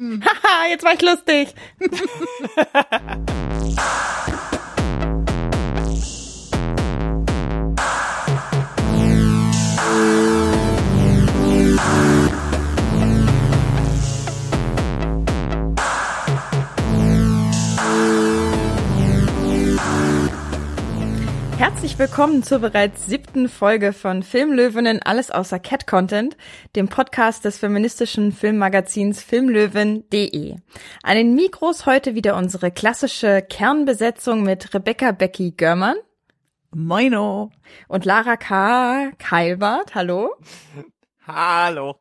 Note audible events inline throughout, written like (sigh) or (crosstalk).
Haha, jetzt war ich lustig. (laughs) Herzlich willkommen zur bereits siebten Folge von Filmlöwinnen Alles außer Cat Content, dem Podcast des feministischen Filmmagazins filmlöwen.de. An den Mikros heute wieder unsere klassische Kernbesetzung mit Rebecca Becky Görmann. Moino. Und Lara K. Keilbart. Hallo. Hallo.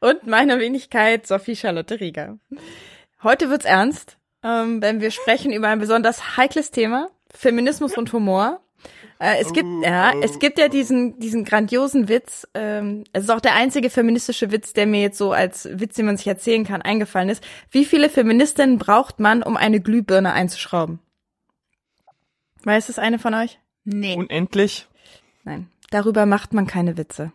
Und meiner Wenigkeit Sophie Charlotte Rieger. Heute wird's ernst, ähm, wenn wir sprechen über ein besonders heikles Thema, Feminismus und Humor. Äh, es gibt, ja, es gibt ja diesen, diesen grandiosen Witz. Ähm, es ist auch der einzige feministische Witz, der mir jetzt so als Witz, den man sich erzählen kann, eingefallen ist. Wie viele Feministinnen braucht man, um eine Glühbirne einzuschrauben? Weiß es eine von euch? Nee. Unendlich? Nein. Darüber macht man keine Witze.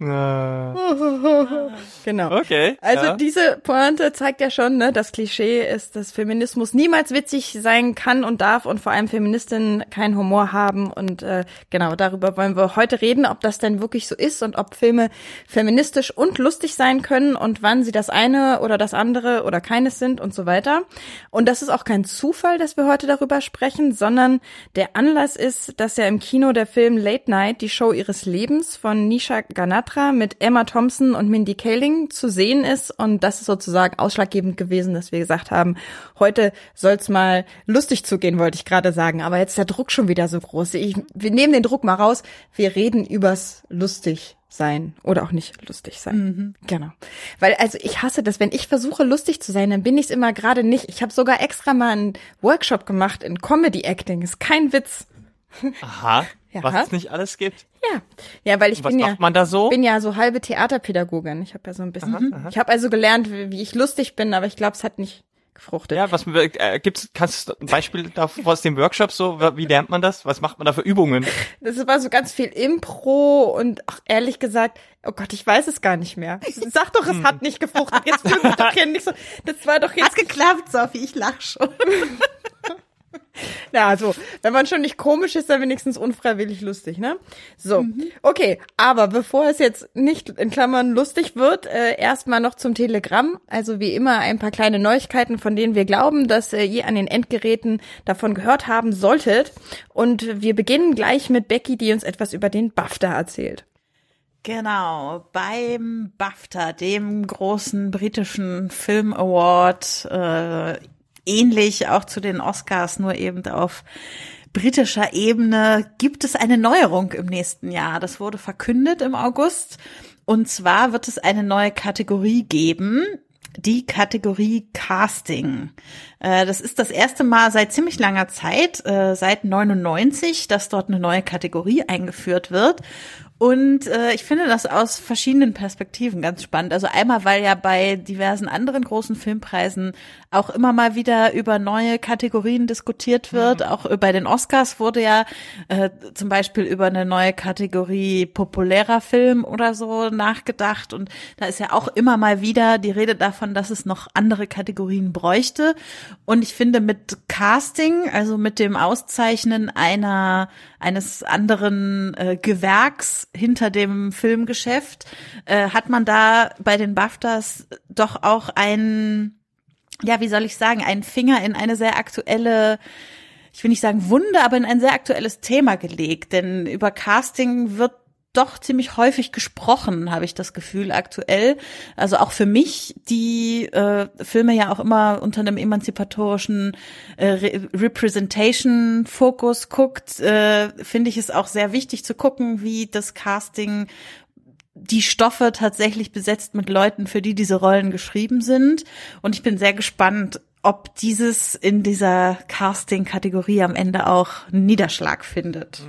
Äh, (laughs) Genau. okay. Also ja. diese Pointe zeigt ja schon, ne, das Klischee ist, dass Feminismus niemals witzig sein kann und darf und vor allem Feministinnen keinen Humor haben. Und äh, genau, darüber wollen wir heute reden, ob das denn wirklich so ist und ob Filme feministisch und lustig sein können und wann sie das eine oder das andere oder keines sind und so weiter. Und das ist auch kein Zufall, dass wir heute darüber sprechen, sondern der Anlass ist, dass ja im Kino der Film Late Night, die Show ihres Lebens von Nisha Ganatra mit Emma Thompson und Mindy Kaling zu sehen ist. Und das ist sozusagen ausschlaggebend gewesen, dass wir gesagt haben, heute soll's mal lustig zugehen, wollte ich gerade sagen. Aber jetzt ist der Druck schon wieder so groß. Ich, wir nehmen den Druck mal raus. Wir reden übers lustig sein oder auch nicht lustig sein. Genau. Weil also ich hasse das, wenn ich versuche lustig zu sein, dann bin ich es immer gerade nicht. Ich habe sogar extra mal einen Workshop gemacht in Comedy Acting. Ist kein Witz. Aha. Ja. Was es nicht alles gibt. Ja. Ja, weil ich Was bin ja macht man da so? bin ja so halbe Theaterpädagogin. Ich habe ja so ein bisschen, ich habe also gelernt, wie, wie ich lustig bin, aber ich glaube, es hat nicht gefruchtet. Ja, was äh, gibt's? Kannst du ein Beispiel davon (laughs) aus dem Workshop so? Wie lernt man das? Was macht man da für Übungen? Das war so ganz viel Impro und ach, ehrlich gesagt, oh Gott, ich weiß es gar nicht mehr. Sag doch, es hat nicht gefruchtet. Jetzt doch hier nicht so. Das war doch Hat (laughs) jetzt. geklappt, Sophie, ich lach schon. (laughs) (laughs) Ja, also, wenn man schon nicht komisch ist, dann wenigstens unfreiwillig lustig, ne? So, okay, aber bevor es jetzt nicht in Klammern lustig wird, äh, erstmal noch zum Telegramm. Also wie immer ein paar kleine Neuigkeiten, von denen wir glauben, dass äh, ihr an den Endgeräten davon gehört haben solltet. Und wir beginnen gleich mit Becky, die uns etwas über den BAFTA erzählt. Genau, beim BAFTA, dem großen britischen Film Award, äh, ähnlich auch zu den Oscars, nur eben auf britischer Ebene, gibt es eine Neuerung im nächsten Jahr. Das wurde verkündet im August. Und zwar wird es eine neue Kategorie geben, die Kategorie Casting. Äh, Das ist das erste Mal seit ziemlich langer Zeit, äh, seit 99, dass dort eine neue Kategorie eingeführt wird. Und äh, ich finde das aus verschiedenen Perspektiven ganz spannend. Also einmal, weil ja bei diversen anderen großen Filmpreisen auch immer mal wieder über neue Kategorien diskutiert wird. Auch bei den Oscars wurde ja äh, zum Beispiel über eine neue Kategorie populärer Film oder so nachgedacht. Und da ist ja auch immer mal wieder die Rede davon, dass es noch andere Kategorien bräuchte. Und ich finde mit Casting, also mit dem Auszeichnen einer eines anderen äh, Gewerks hinter dem Filmgeschäft, äh, hat man da bei den BAFTAs doch auch einen, ja, wie soll ich sagen, einen Finger in eine sehr aktuelle ich will nicht sagen Wunde, aber in ein sehr aktuelles Thema gelegt. Denn über Casting wird doch ziemlich häufig gesprochen, habe ich das Gefühl aktuell. Also auch für mich, die äh, Filme ja auch immer unter einem emanzipatorischen äh, Re Representation-Fokus guckt, äh, finde ich es auch sehr wichtig zu gucken, wie das Casting die Stoffe tatsächlich besetzt mit Leuten, für die diese Rollen geschrieben sind. Und ich bin sehr gespannt, ob dieses in dieser Casting-Kategorie am Ende auch Niederschlag findet.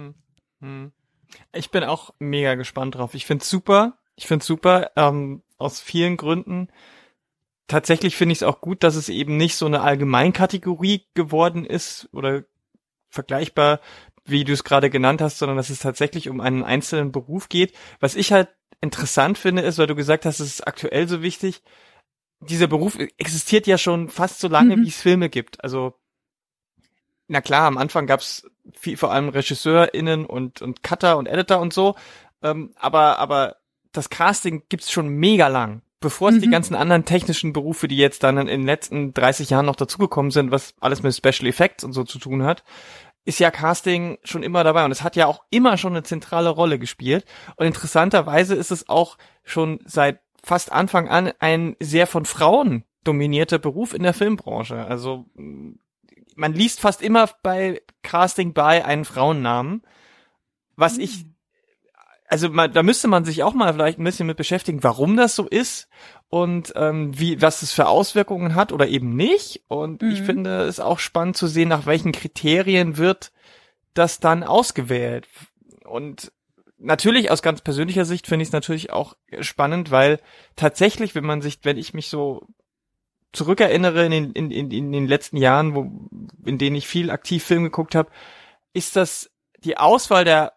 Ich bin auch mega gespannt drauf. Ich find's super. Ich find's super, ähm, aus vielen Gründen. Tatsächlich finde ich es auch gut, dass es eben nicht so eine Allgemeinkategorie geworden ist oder vergleichbar, wie du es gerade genannt hast, sondern dass es tatsächlich um einen einzelnen Beruf geht. Was ich halt interessant finde, ist, weil du gesagt hast, es ist aktuell so wichtig. dieser Beruf existiert ja schon fast so lange, mhm. wie es Filme gibt. Also na klar, am Anfang gab's viel, vor allem RegisseurInnen und, und Cutter und Editor und so. Ähm, aber, aber das Casting gibt's schon mega lang. Bevor es mhm. die ganzen anderen technischen Berufe, die jetzt dann in den letzten 30 Jahren noch dazugekommen sind, was alles mit Special Effects und so zu tun hat, ist ja Casting schon immer dabei und es hat ja auch immer schon eine zentrale Rolle gespielt. Und interessanterweise ist es auch schon seit fast Anfang an ein sehr von Frauen dominierter Beruf in der Filmbranche. Also man liest fast immer bei Casting bei einen Frauennamen, was mhm. ich also man, da müsste man sich auch mal vielleicht ein bisschen mit beschäftigen, warum das so ist und ähm, wie was es für Auswirkungen hat oder eben nicht. Und mhm. ich finde es auch spannend zu sehen, nach welchen Kriterien wird das dann ausgewählt. Und natürlich aus ganz persönlicher Sicht finde ich es natürlich auch spannend, weil tatsächlich, wenn man sich, wenn ich mich so zurückerinnere in den, in, in, in den letzten Jahren, wo, in denen ich viel aktiv Film geguckt habe, ist das die Auswahl der,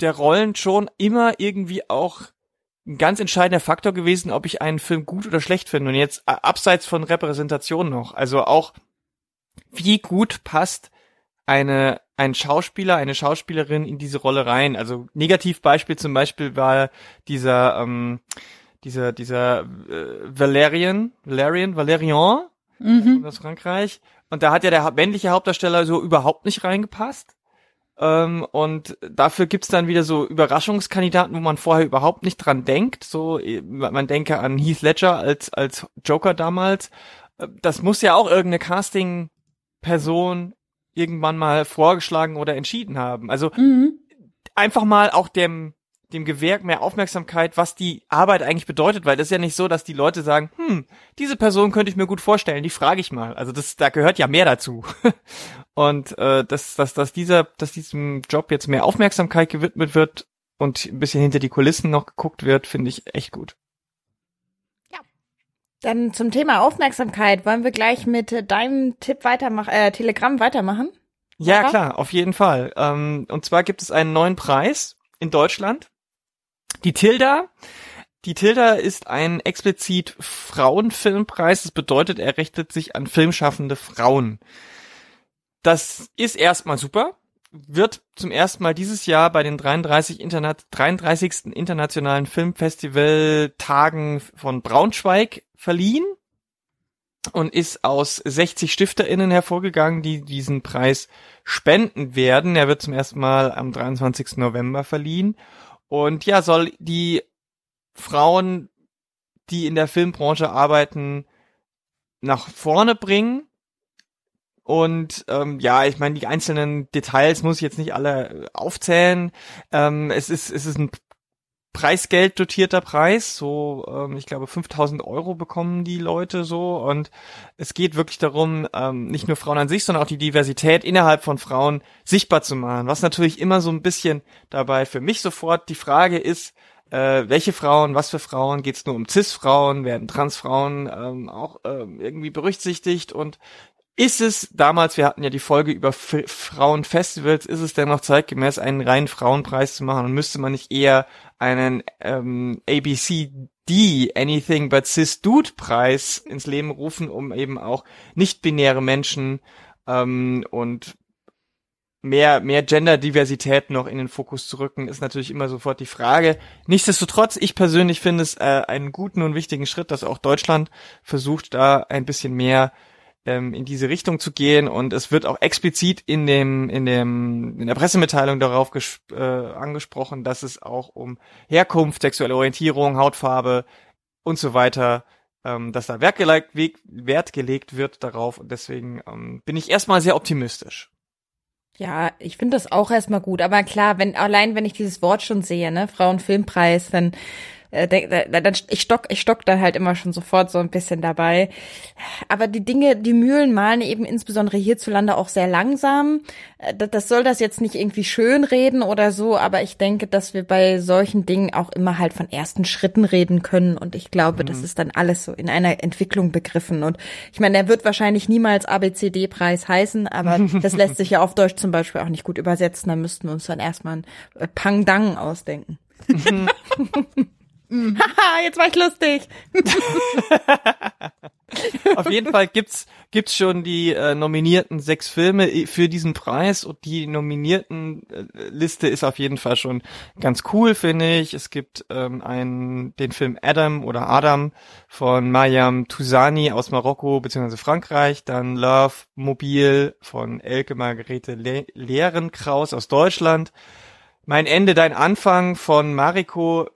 der Rollen schon immer irgendwie auch ein ganz entscheidender Faktor gewesen, ob ich einen Film gut oder schlecht finde. Und jetzt abseits von Repräsentation noch. Also auch, wie gut passt eine, ein Schauspieler, eine Schauspielerin in diese Rolle rein. Also Negativbeispiel zum Beispiel war dieser, ähm, dieser, dieser äh, Valerian, Valerian, Valerian mhm. aus Frankreich. Und da hat ja der männliche Hauptdarsteller so überhaupt nicht reingepasst. Ähm, und dafür gibt's dann wieder so Überraschungskandidaten, wo man vorher überhaupt nicht dran denkt. So, äh, man denke an Heath Ledger als, als Joker damals. Äh, das muss ja auch irgendeine Casting-Person irgendwann mal vorgeschlagen oder entschieden haben. Also mhm. einfach mal auch dem dem Gewerk mehr Aufmerksamkeit, was die Arbeit eigentlich bedeutet, weil das ist ja nicht so, dass die Leute sagen, hm, diese Person könnte ich mir gut vorstellen, die frage ich mal. Also das, da gehört ja mehr dazu. (laughs) und äh, dass, dass, dass dieser, dass diesem Job jetzt mehr Aufmerksamkeit gewidmet wird und ein bisschen hinter die Kulissen noch geguckt wird, finde ich echt gut. Ja. Dann zum Thema Aufmerksamkeit wollen wir gleich mit deinem Tipp weitermachen, äh, Telegramm weitermachen. Ja, klar, auf jeden Fall. Ähm, und zwar gibt es einen neuen Preis in Deutschland die Tilda, die Tilda ist ein explizit Frauenfilmpreis. Das bedeutet, er richtet sich an filmschaffende Frauen. Das ist erstmal super. Wird zum ersten Mal dieses Jahr bei den 33, Interna 33. Internationalen Filmfestival-Tagen von Braunschweig verliehen und ist aus 60 StifterInnen hervorgegangen, die diesen Preis spenden werden. Er wird zum ersten Mal am 23. November verliehen und ja, soll die Frauen, die in der Filmbranche arbeiten, nach vorne bringen. Und ähm, ja, ich meine, die einzelnen Details muss ich jetzt nicht alle aufzählen. Ähm, es ist es ist ein Preisgeld dotierter Preis, so ähm, ich glaube 5000 Euro bekommen die Leute so. Und es geht wirklich darum, ähm, nicht nur Frauen an sich, sondern auch die Diversität innerhalb von Frauen sichtbar zu machen. Was natürlich immer so ein bisschen dabei für mich sofort die Frage ist, äh, welche Frauen, was für Frauen, geht es nur um Cis-Frauen, werden Transfrauen ähm, auch ähm, irgendwie berücksichtigt? Und ist es damals, wir hatten ja die Folge über F Frauenfestivals, ist es denn noch zeitgemäß, einen reinen Frauenpreis zu machen und müsste man nicht eher einen ähm, ABCD Anything But Cis Dude Preis ins Leben rufen, um eben auch nicht-binäre Menschen ähm, und mehr, mehr Gender-Diversität noch in den Fokus zu rücken, ist natürlich immer sofort die Frage. Nichtsdestotrotz, ich persönlich finde es äh, einen guten und wichtigen Schritt, dass auch Deutschland versucht, da ein bisschen mehr ähm, in diese Richtung zu gehen. Und es wird auch explizit in dem in dem in der Pressemitteilung darauf äh, angesprochen, dass es auch um Herkunft, sexuelle Orientierung, Hautfarbe und so weiter, ähm, dass da Wert gelegt, Wert gelegt wird darauf. Und deswegen ähm, bin ich erstmal sehr optimistisch. Ja, ich finde das auch erstmal gut, aber klar, wenn allein wenn ich dieses Wort schon sehe, ne, Frauenfilmpreis, dann dann ich stock, ich stock da halt immer schon sofort so ein bisschen dabei. Aber die Dinge, die Mühlen malen eben insbesondere hierzulande auch sehr langsam. Äh, das soll das jetzt nicht irgendwie schön reden oder so, aber ich denke, dass wir bei solchen Dingen auch immer halt von ersten Schritten reden können und ich glaube, mhm. das ist dann alles so in einer Entwicklung begriffen und ich meine, er wird wahrscheinlich niemals ABCD-Preis heißen, aber (laughs) das lässt sich ja auf Deutsch zum Beispiel auch nicht gut übersetzen, da müssten wir uns dann erstmal ein Pang Dang ausdenken. (laughs) Mhm. (laughs) Haha, jetzt war ich lustig. (laughs) Auf jeden Fall gibt's gibt's schon die äh, nominierten sechs Filme für diesen Preis und die nominierten äh, Liste ist auf jeden Fall schon ganz cool, finde ich. Es gibt ähm, einen den Film Adam oder Adam von Mayam Touzani aus Marokko bzw. Frankreich, dann Love Mobil von Elke Margarete Le Lehrenkraus aus Deutschland. Mein Ende, dein Anfang von Mariko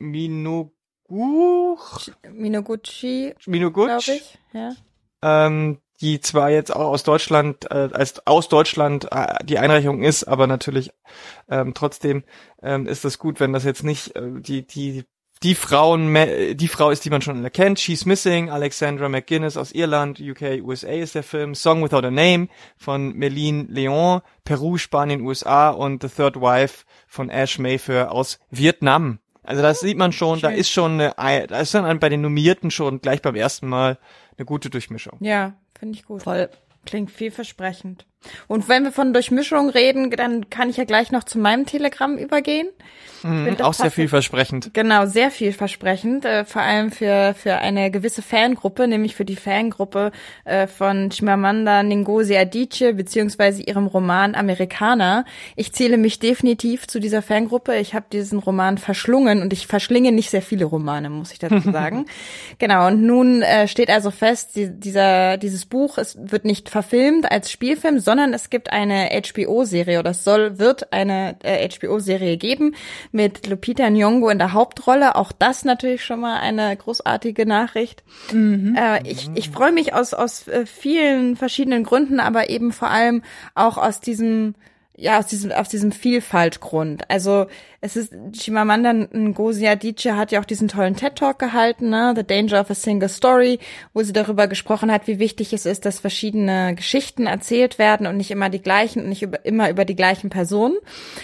Minoguchi. Minoguchi. Minoguchi. ich, ja. Ähm, die zwar jetzt auch aus Deutschland, äh, als aus Deutschland äh, die Einreichung ist, aber natürlich ähm, trotzdem ähm, ist das gut, wenn das jetzt nicht äh, die, die, die Frauen, die Frau ist, die man schon erkennt. She's Missing, Alexandra McGuinness aus Irland, UK, USA ist der Film. Song Without a Name von Meline Leon, Peru, Spanien, USA und The Third Wife von Ash Mayfair aus Vietnam. Also das sieht man schon, Schön. da ist schon eine, da ist dann bei den Nominierten schon gleich beim ersten Mal eine gute Durchmischung. Ja, finde ich gut. Voll. Klingt vielversprechend. Und wenn wir von Durchmischung reden, dann kann ich ja gleich noch zu meinem Telegramm übergehen. Mhm, auch sehr vielversprechend. Genau, sehr vielversprechend, äh, vor allem für, für eine gewisse Fangruppe, nämlich für die Fangruppe äh, von Chimamanda Ngozi Adichie, beziehungsweise ihrem Roman Amerikaner. Ich zähle mich definitiv zu dieser Fangruppe. Ich habe diesen Roman verschlungen und ich verschlinge nicht sehr viele Romane, muss ich dazu (laughs) sagen. genau, und nun äh, steht also fest, die, dieser, dieses Buch es wird nicht verfilmt als Spielfilm, sondern es gibt eine HBO-Serie oder es soll, wird eine äh, HBO-Serie geben mit Lupita Nyong'o in der Hauptrolle. Auch das natürlich schon mal eine großartige Nachricht. Mhm. Äh, ich ich freue mich aus, aus äh, vielen verschiedenen Gründen, aber eben vor allem auch aus diesem ja, aus diesem, aus diesem Vielfaltgrund. Also es ist, Chimamanda Ngozi Adichie hat ja auch diesen tollen TED-Talk gehalten, ne? The Danger of a Single Story, wo sie darüber gesprochen hat, wie wichtig es ist, dass verschiedene Geschichten erzählt werden und nicht immer die gleichen und nicht über, immer über die gleichen Personen.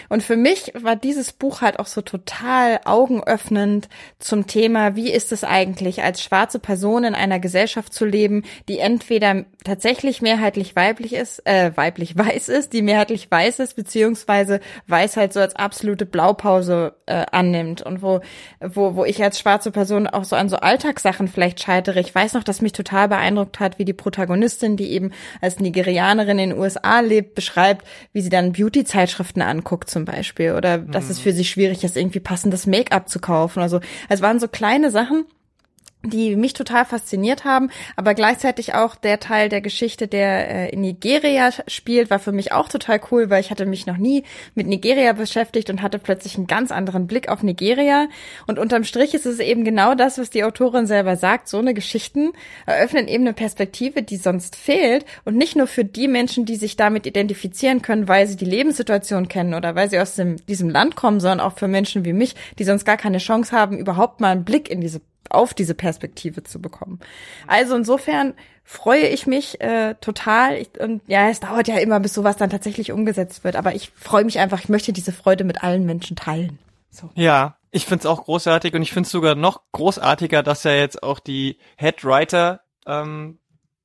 Und für mich war dieses Buch halt auch so total augenöffnend zum Thema, wie ist es eigentlich, als schwarze Person in einer Gesellschaft zu leben, die entweder tatsächlich mehrheitlich weiblich ist, äh, weiblich weiß ist, die mehrheitlich weiß ist, beziehungsweise weiß halt so als absolute Blaupause äh, annimmt und wo, wo, wo ich als schwarze Person auch so an so Alltagssachen vielleicht scheitere. Ich weiß noch, dass mich total beeindruckt hat, wie die Protagonistin, die eben als Nigerianerin in den USA lebt, beschreibt, wie sie dann Beauty-Zeitschriften anguckt zum Beispiel oder dass mhm. es für sie schwierig ist, irgendwie passendes Make-up zu kaufen. Also es waren so kleine Sachen, die mich total fasziniert haben, aber gleichzeitig auch der Teil der Geschichte, der äh, in Nigeria spielt, war für mich auch total cool, weil ich hatte mich noch nie mit Nigeria beschäftigt und hatte plötzlich einen ganz anderen Blick auf Nigeria. Und unterm Strich ist es eben genau das, was die Autorin selber sagt. So eine Geschichten eröffnen eben eine Perspektive, die sonst fehlt und nicht nur für die Menschen, die sich damit identifizieren können, weil sie die Lebenssituation kennen oder weil sie aus dem, diesem Land kommen, sondern auch für Menschen wie mich, die sonst gar keine Chance haben, überhaupt mal einen Blick in diese auf diese Perspektive zu bekommen. Also insofern freue ich mich äh, total. Ich, und ja, es dauert ja immer, bis sowas dann tatsächlich umgesetzt wird. Aber ich freue mich einfach, ich möchte diese Freude mit allen Menschen teilen. So. Ja, ich find's auch großartig und ich find's sogar noch großartiger, dass ja jetzt auch die Head Writer ähm,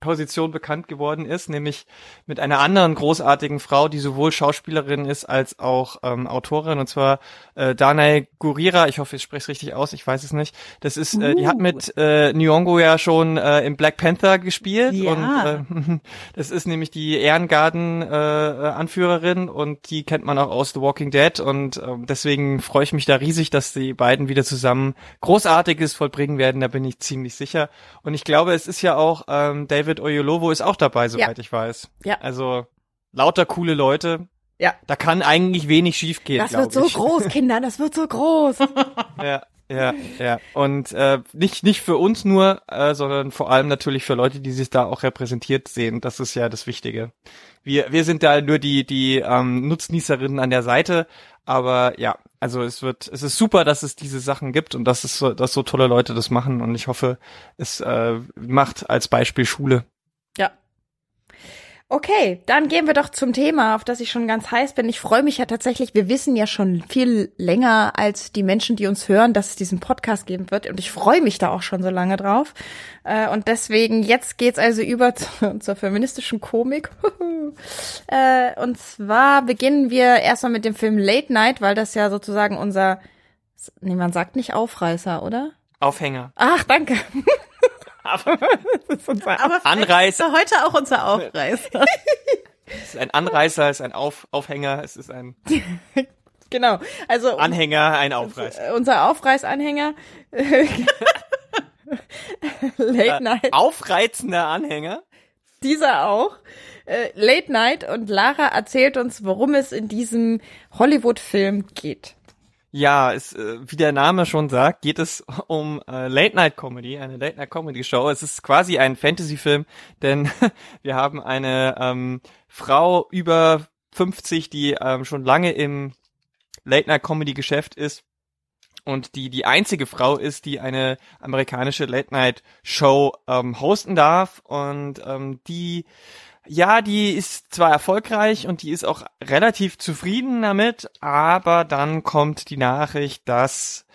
Position bekannt geworden ist, nämlich mit einer anderen großartigen Frau, die sowohl Schauspielerin ist als auch ähm, Autorin, und zwar äh, Danae Gurira. Ich hoffe, ich spreche es richtig aus, ich weiß es nicht. Das ist, äh, die hat mit äh, Nyong'o ja schon äh, im Black Panther gespielt ja. und äh, (laughs) das ist nämlich die Ehrengarden-Anführerin äh, und die kennt man auch aus The Walking Dead und äh, deswegen freue ich mich da riesig, dass die beiden wieder zusammen Großartiges vollbringen werden. Da bin ich ziemlich sicher. Und ich glaube, es ist ja auch ähm, David David Oyolowo ist auch dabei, soweit ja. ich weiß. Ja. Also lauter coole Leute. Ja. Da kann eigentlich wenig schiefgehen. Das wird so ich. groß, (laughs) Kinder, das wird so groß. (laughs) ja. Ja, ja. Und äh, nicht nicht für uns nur, äh, sondern vor allem natürlich für Leute, die sich da auch repräsentiert sehen. Das ist ja das Wichtige. Wir wir sind da nur die die ähm, Nutznießerinnen an der Seite, aber ja, also es wird es ist super, dass es diese Sachen gibt und dass es so, dass so tolle Leute das machen und ich hoffe, es äh, macht als Beispiel Schule. Ja, Okay, dann gehen wir doch zum Thema, auf das ich schon ganz heiß bin. Ich freue mich ja tatsächlich, wir wissen ja schon viel länger als die Menschen, die uns hören, dass es diesen Podcast geben wird. Und ich freue mich da auch schon so lange drauf. Äh, und deswegen, jetzt geht's also über (laughs) zu, zur feministischen Komik. (laughs) Äh, und zwar beginnen wir erstmal mit dem Film Late Night, weil das ja sozusagen unser, nee, man sagt nicht Aufreißer, oder? Aufhänger. Ach, danke. (laughs) Aber (laughs) Das ist unser Aber Anreißer. ist er heute auch unser Aufreißer. (laughs) Es ist ein Anreißer, es ist ein Auf Aufhänger, es ist ein (laughs) genau. Also Anhänger, ein Aufreißer. äh, unser Aufreißanhänger. Late Night. Aufreizender Anhänger. dieser auch. Äh, Late Night und Lara erzählt uns, worum es in diesem Hollywood-Film geht. Ja, es, äh, wie der Name schon sagt, geht es um äh, Late Night Comedy, eine Late Night Comedy Show. Es ist quasi ein Fantasy-Film, denn (laughs) wir haben eine ähm, Frau über 50, die ähm, schon lange im Late Night Comedy Geschäft ist und die die einzige Frau ist, die eine amerikanische Late Night Show ähm, hosten darf und ähm, die ja, die ist zwar erfolgreich und die ist auch relativ zufrieden damit, aber dann kommt die Nachricht, dass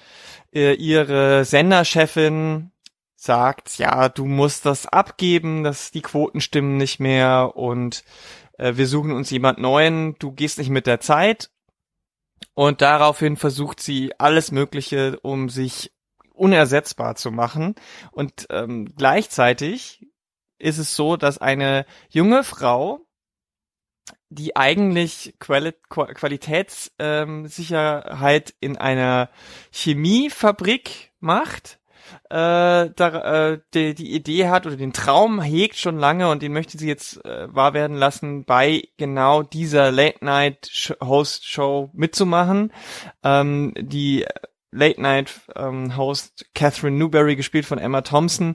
äh, ihre Senderchefin sagt, ja, du musst das abgeben, dass die Quoten stimmen nicht mehr und äh, wir suchen uns jemand neuen, du gehst nicht mit der Zeit. Und daraufhin versucht sie alles Mögliche, um sich unersetzbar zu machen. Und ähm, gleichzeitig ist es so, dass eine junge Frau, die eigentlich Quali Qua- Qualitätssicherheit ähm, Sicherheit in einer Chemiefabrik macht, äh, da, äh, die, die Idee hat oder den Traum hegt schon lange und den möchte sie jetzt äh, wahr werden lassen, bei genau dieser Late-Night-Host-Show mitzumachen. Ähm, die Late-Night-Host Catherine Newberry, gespielt von Emma Thompson,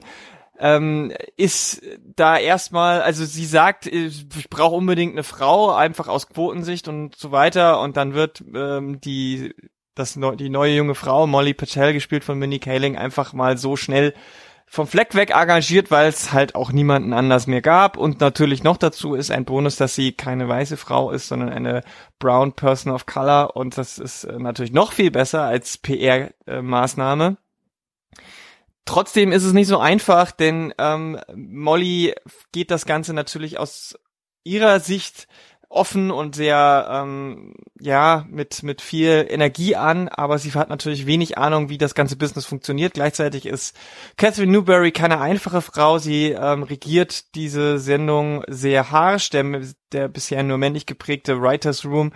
ähm, ist da erstmal, also sie sagt, ich brauche unbedingt eine Frau, einfach aus Quotensicht und so weiter. Und dann wird ähm, die das die neue junge Frau Molly Patel gespielt von Minnie Kaling einfach mal so schnell vom Fleck weg engagiert, weil es halt auch niemanden anders mehr gab. Und natürlich noch dazu ist ein Bonus, dass sie keine weiße Frau ist, sondern eine brown person of color. Und das ist äh, natürlich noch viel besser als PR-Maßnahme. Trotzdem ist es nicht so einfach, denn ähm, Molly geht das Ganze natürlich aus ihrer Sicht offen und sehr ähm, ja mit mit viel Energie an, aber sie hat natürlich wenig Ahnung, wie das ganze Business funktioniert. Gleichzeitig ist Catherine Newberry keine einfache Frau. Sie ähm, regiert diese Sendung sehr harsch. Der, der bisher nur männlich geprägte Writers Room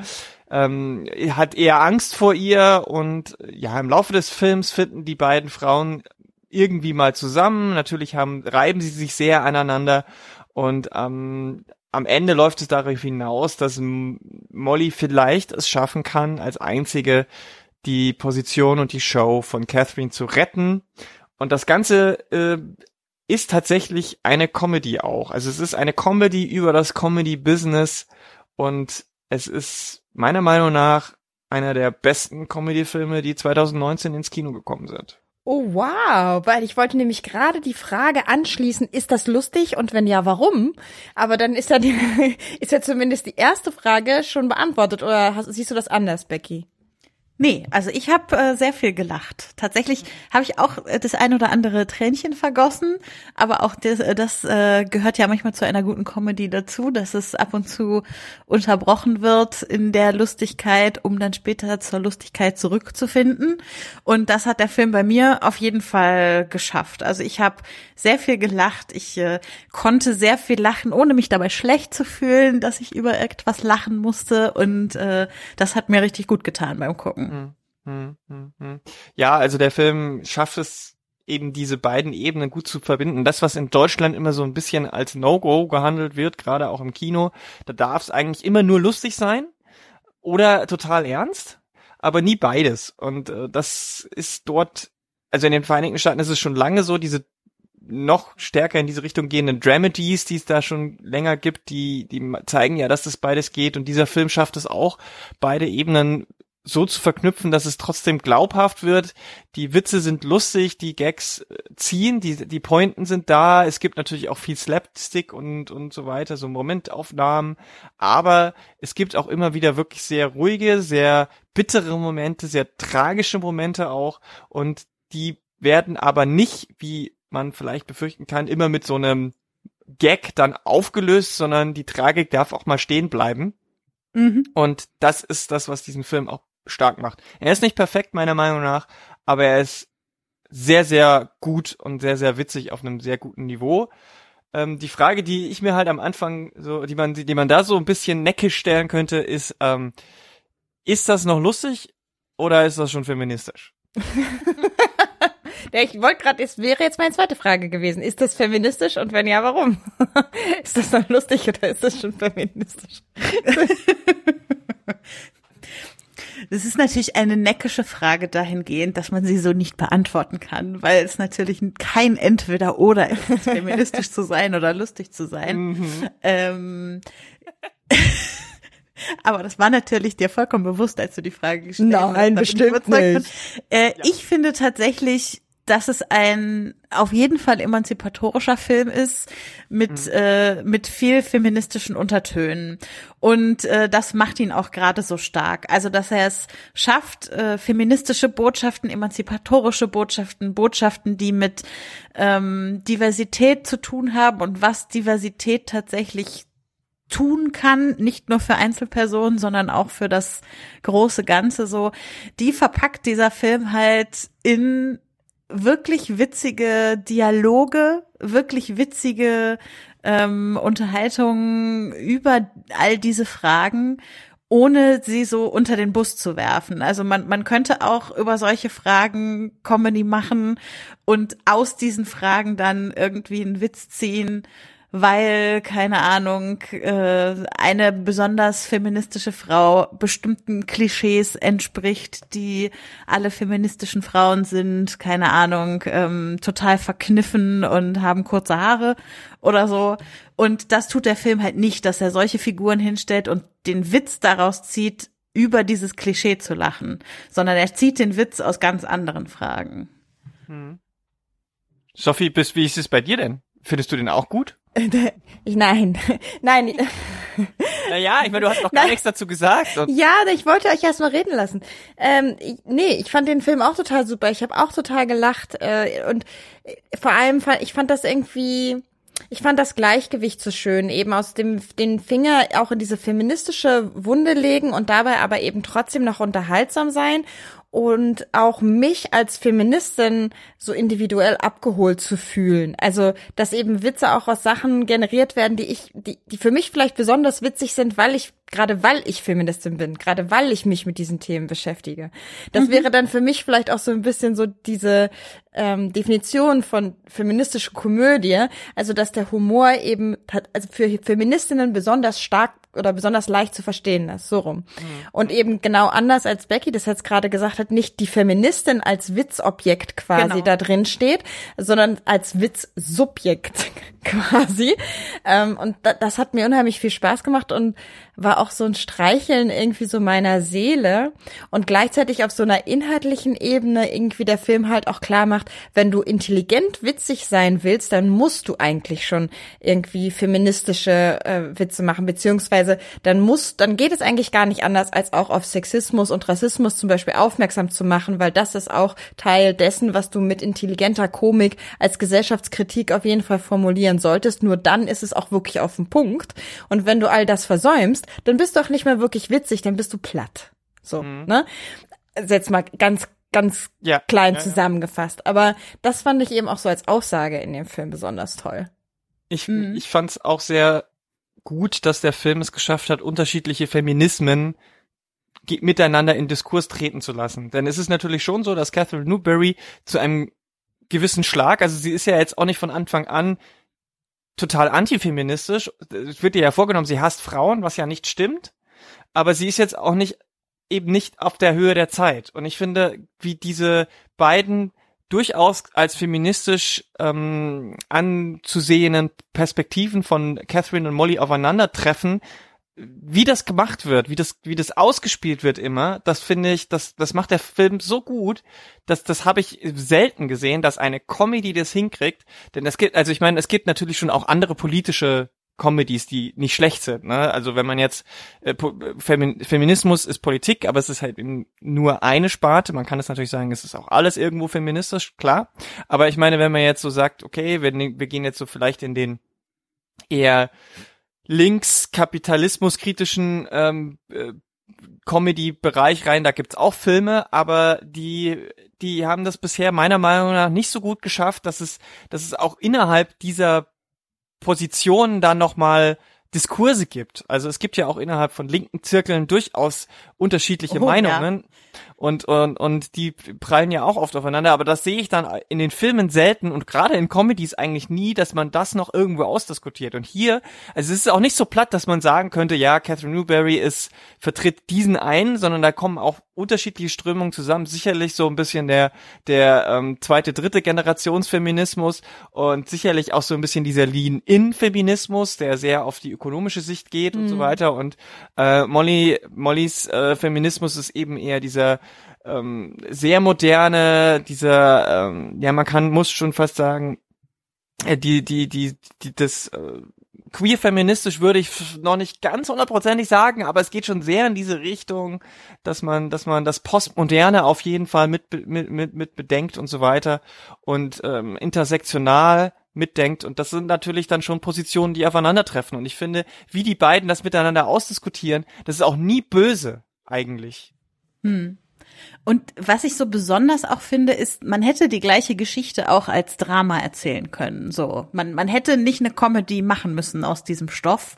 ähm, hat eher Angst vor ihr und ja im Laufe des Films finden die beiden Frauen irgendwie mal zusammen. Natürlich haben reiben sie sich sehr aneinander und ähm, am Ende läuft es darauf hinaus, dass Molly vielleicht es schaffen kann, als einzige die Position und die Show von Catherine zu retten. Und das Ganze äh, ist tatsächlich eine Comedy auch. Also es ist eine Comedy über das Comedy-Business und es ist meiner Meinung nach einer der besten Comedy-Filme, die 2019 ins Kino gekommen sind. Oh wow, weil ich wollte nämlich gerade die Frage anschließen, ist das lustig und wenn ja, warum? Aber dann ist ja die, (laughs) ist ja zumindest die erste Frage schon beantwortet oder hast, siehst du das anders, Becky? Nee, also ich habe äh, sehr viel gelacht. Tatsächlich habe ich auch äh, das ein oder andere Tränchen vergossen, aber auch das, äh, das äh, gehört ja manchmal zu einer guten Comedy dazu, dass es ab und zu unterbrochen wird in der Lustigkeit, um dann später zur Lustigkeit zurückzufinden. Und das hat der Film bei mir auf jeden Fall geschafft. Also ich habe sehr viel gelacht. Ich äh, konnte sehr viel lachen, ohne mich dabei schlecht zu fühlen, dass ich über etwas lachen musste. Und äh, das hat mir richtig gut getan beim Gucken. Hm, hm, hm. Ja, also der Film schafft es eben diese beiden Ebenen gut zu verbinden. Das, was in Deutschland immer so ein bisschen als No-Go gehandelt wird, gerade auch im Kino, da darf es eigentlich immer nur lustig sein oder total ernst, aber nie beides. Und äh, das ist dort, also in den Vereinigten Staaten ist es schon lange so, diese noch stärker in diese Richtung gehenden Dramedies, die es da schon länger gibt, die, die zeigen ja, dass das beides geht. Und dieser Film schafft es auch, beide Ebenen so zu verknüpfen, dass es trotzdem glaubhaft wird. Die Witze sind lustig, die Gags äh, ziehen, die, die Pointen sind da. Es gibt natürlich auch viel Slapstick und, und so weiter, so Momentaufnahmen. Aber es gibt auch immer wieder wirklich sehr ruhige, sehr bittere Momente, sehr tragische Momente auch. Und die werden aber nicht, wie man vielleicht befürchten kann, immer mit so einem Gag dann aufgelöst, sondern die Tragik darf auch mal stehen bleiben. Mhm. Und das ist das, was diesen Film auch stark macht. Er ist nicht perfekt, meiner Meinung nach, aber er ist sehr, sehr gut und sehr, sehr witzig auf einem sehr guten Niveau. Ähm, die Frage, die ich mir halt am Anfang so, die man, die man da so ein bisschen neckisch stellen könnte, ist, ähm, ist das noch lustig oder ist das schon feministisch? (laughs) Ja, ich wollte gerade, es wäre jetzt meine zweite Frage gewesen. Ist das feministisch und wenn ja, warum? (laughs) ist das noch lustig oder ist das schon feministisch? (laughs) Das ist natürlich eine neckische Frage dahingehend, dass man sie so nicht beantworten kann, weil es natürlich kein Entweder-Oder ist, feministisch zu sein oder lustig zu sein. Mhm. Ähm, (laughs) aber das war natürlich dir vollkommen bewusst, als du die Frage gestellt hast. Nein, bestimmt nicht. Äh, ja. Ich finde tatsächlich, dass es ein auf jeden Fall emanzipatorischer Film ist mit mhm. äh, mit viel feministischen Untertönen und äh, das macht ihn auch gerade so stark. Also dass er es schafft, äh, feministische Botschaften, emanzipatorische Botschaften, Botschaften, die mit ähm, Diversität zu tun haben und was Diversität tatsächlich tun kann, nicht nur für Einzelpersonen, sondern auch für das große Ganze so, die verpackt dieser Film halt in wirklich witzige Dialoge, wirklich witzige ähm, Unterhaltungen über all diese Fragen, ohne sie so unter den Bus zu werfen. Also man, man könnte auch über solche Fragen Comedy machen und aus diesen Fragen dann irgendwie einen Witz ziehen weil, keine Ahnung, äh, eine besonders feministische Frau bestimmten Klischees entspricht, die alle feministischen Frauen sind, keine Ahnung, ähm, total verkniffen und haben kurze Haare oder so. Und das tut der Film halt nicht, dass er solche Figuren hinstellt und den Witz daraus zieht, über dieses Klischee zu lachen, sondern er zieht den Witz aus ganz anderen Fragen. Hm. Sophie, bis, wie ist es bei dir denn? Findest du den auch gut? Ich, (laughs) nein, nein. Naja, ich meine, du hast noch gar nein. nichts dazu gesagt. ja, ich wollte euch erst mal reden lassen. Ähm, ich, nee, ich fand den Film auch total super. Ich habe auch total gelacht äh, und äh, vor allem fand ich fand das irgendwie ich fand das Gleichgewicht so schön, eben aus dem den Finger auch in diese feministische Wunde legen und dabei aber eben trotzdem noch unterhaltsam sein und auch mich als Feministin so individuell abgeholt zu fühlen. Also, dass eben Witze auch aus Sachen generiert werden, die ich, die, die für mich vielleicht besonders witzig sind, weil ich gerade weil ich Feministin bin, gerade weil ich mich mit diesen Themen beschäftige. Das mhm. wäre dann für mich vielleicht auch so ein bisschen so diese ähm, Definition von feministische Komödie, also dass der Humor eben also für Feministinnen besonders stark oder besonders leicht zu verstehen ist, so rum. Mhm. Und eben genau anders als Becky das jetzt gerade gesagt hat, nicht die Feministin als Witzobjekt quasi genau. da drin steht, sondern als Witzsubjekt (laughs) quasi. Ähm, und das hat mir unheimlich viel Spaß gemacht und war auch so ein Streicheln irgendwie so meiner Seele und gleichzeitig auf so einer inhaltlichen Ebene irgendwie der Film halt auch klar macht, wenn du intelligent witzig sein willst, dann musst du eigentlich schon irgendwie feministische äh, Witze machen, beziehungsweise dann muss, dann geht es eigentlich gar nicht anders, als auch auf Sexismus und Rassismus zum Beispiel aufmerksam zu machen, weil das ist auch Teil dessen, was du mit intelligenter Komik als Gesellschaftskritik auf jeden Fall formulieren solltest. Nur dann ist es auch wirklich auf den Punkt. Und wenn du all das versäumst, dann bist du auch nicht mehr wirklich witzig, dann bist du platt. So, mhm. ne? Also jetzt mal ganz ganz ja, klein ja, zusammengefasst. Aber das fand ich eben auch so als Aussage in dem Film besonders toll. Ich, mhm. ich fand es auch sehr gut, dass der Film es geschafft hat, unterschiedliche Feminismen miteinander in Diskurs treten zu lassen. Denn es ist natürlich schon so, dass Catherine Newberry zu einem gewissen Schlag, also sie ist ja jetzt auch nicht von Anfang an total antifeministisch. Es wird ihr ja vorgenommen, sie hasst Frauen, was ja nicht stimmt. Aber sie ist jetzt auch nicht eben nicht auf der Höhe der Zeit. Und ich finde, wie diese beiden durchaus als feministisch ähm, anzusehenden Perspektiven von Catherine und Molly aufeinandertreffen, wie das gemacht wird, wie das, wie das ausgespielt wird immer, das finde ich, das, das macht der Film so gut, dass das habe ich selten gesehen, dass eine Comedy das hinkriegt. Denn es gibt, also ich meine, es gibt natürlich schon auch andere politische Comedies, die nicht schlecht sind. Ne? Also wenn man jetzt äh, Femin Feminismus ist Politik, aber es ist halt nur eine Sparte. Man kann es natürlich sagen, es ist auch alles irgendwo feministisch, klar. Aber ich meine, wenn man jetzt so sagt, okay, wir, wir gehen jetzt so vielleicht in den eher links kapitalismuskritischen ähm, äh, Comedy-Bereich rein, da gibt's auch Filme, aber die, die haben das bisher meiner Meinung nach nicht so gut geschafft, dass es, dass es auch innerhalb dieser Positionen dann nochmal Diskurse gibt. Also es gibt ja auch innerhalb von linken Zirkeln durchaus unterschiedliche Oh, Meinungen und, und, und die prallen ja auch oft aufeinander, aber das sehe ich dann in den Filmen selten und gerade in Comedies eigentlich nie, dass man das noch irgendwo ausdiskutiert. Und hier, also es ist auch nicht so platt, dass man sagen könnte, ja, Catherine Newberry ist, vertritt diesen einen, sondern da kommen auch unterschiedliche Strömungen zusammen. Sicherlich so ein bisschen der, der ähm, zweite, dritte Generationsfeminismus und sicherlich auch so ein bisschen dieser Lean-In-Feminismus, der sehr auf die ökonomische Sicht geht und so weiter. Und äh, Molly, Mollys äh, Feminismus ist eben eher dieser ähm, sehr moderne, dieser, ähm, ja, man kann, muss schon fast sagen, äh, die, die, die, die, das äh, queer-feministisch würde ich noch nicht ganz hundertprozentig sagen, aber es geht schon sehr in diese Richtung, dass man, dass man das Postmoderne auf jeden Fall mit, mit, mit, mit bedenkt und so weiter und ähm, intersektional mitdenkt. Und das sind natürlich dann schon Positionen, die aufeinandertreffen. Und ich finde, wie die beiden das miteinander ausdiskutieren, das ist auch nie böse eigentlich. Und was ich so besonders auch finde, ist, man hätte die gleiche Geschichte auch als Drama erzählen können. So, man, man hätte nicht eine Comedy machen müssen aus diesem Stoff,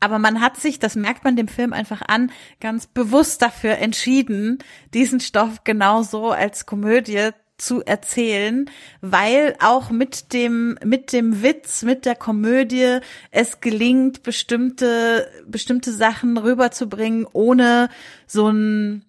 aber man hat sich, das merkt man dem Film einfach an, ganz bewusst dafür entschieden, diesen Stoff genauso als Komödie zu erzählen, weil auch mit dem mit dem Witz, mit der Komödie es gelingt bestimmte bestimmte Sachen rüberzubringen, ohne so ein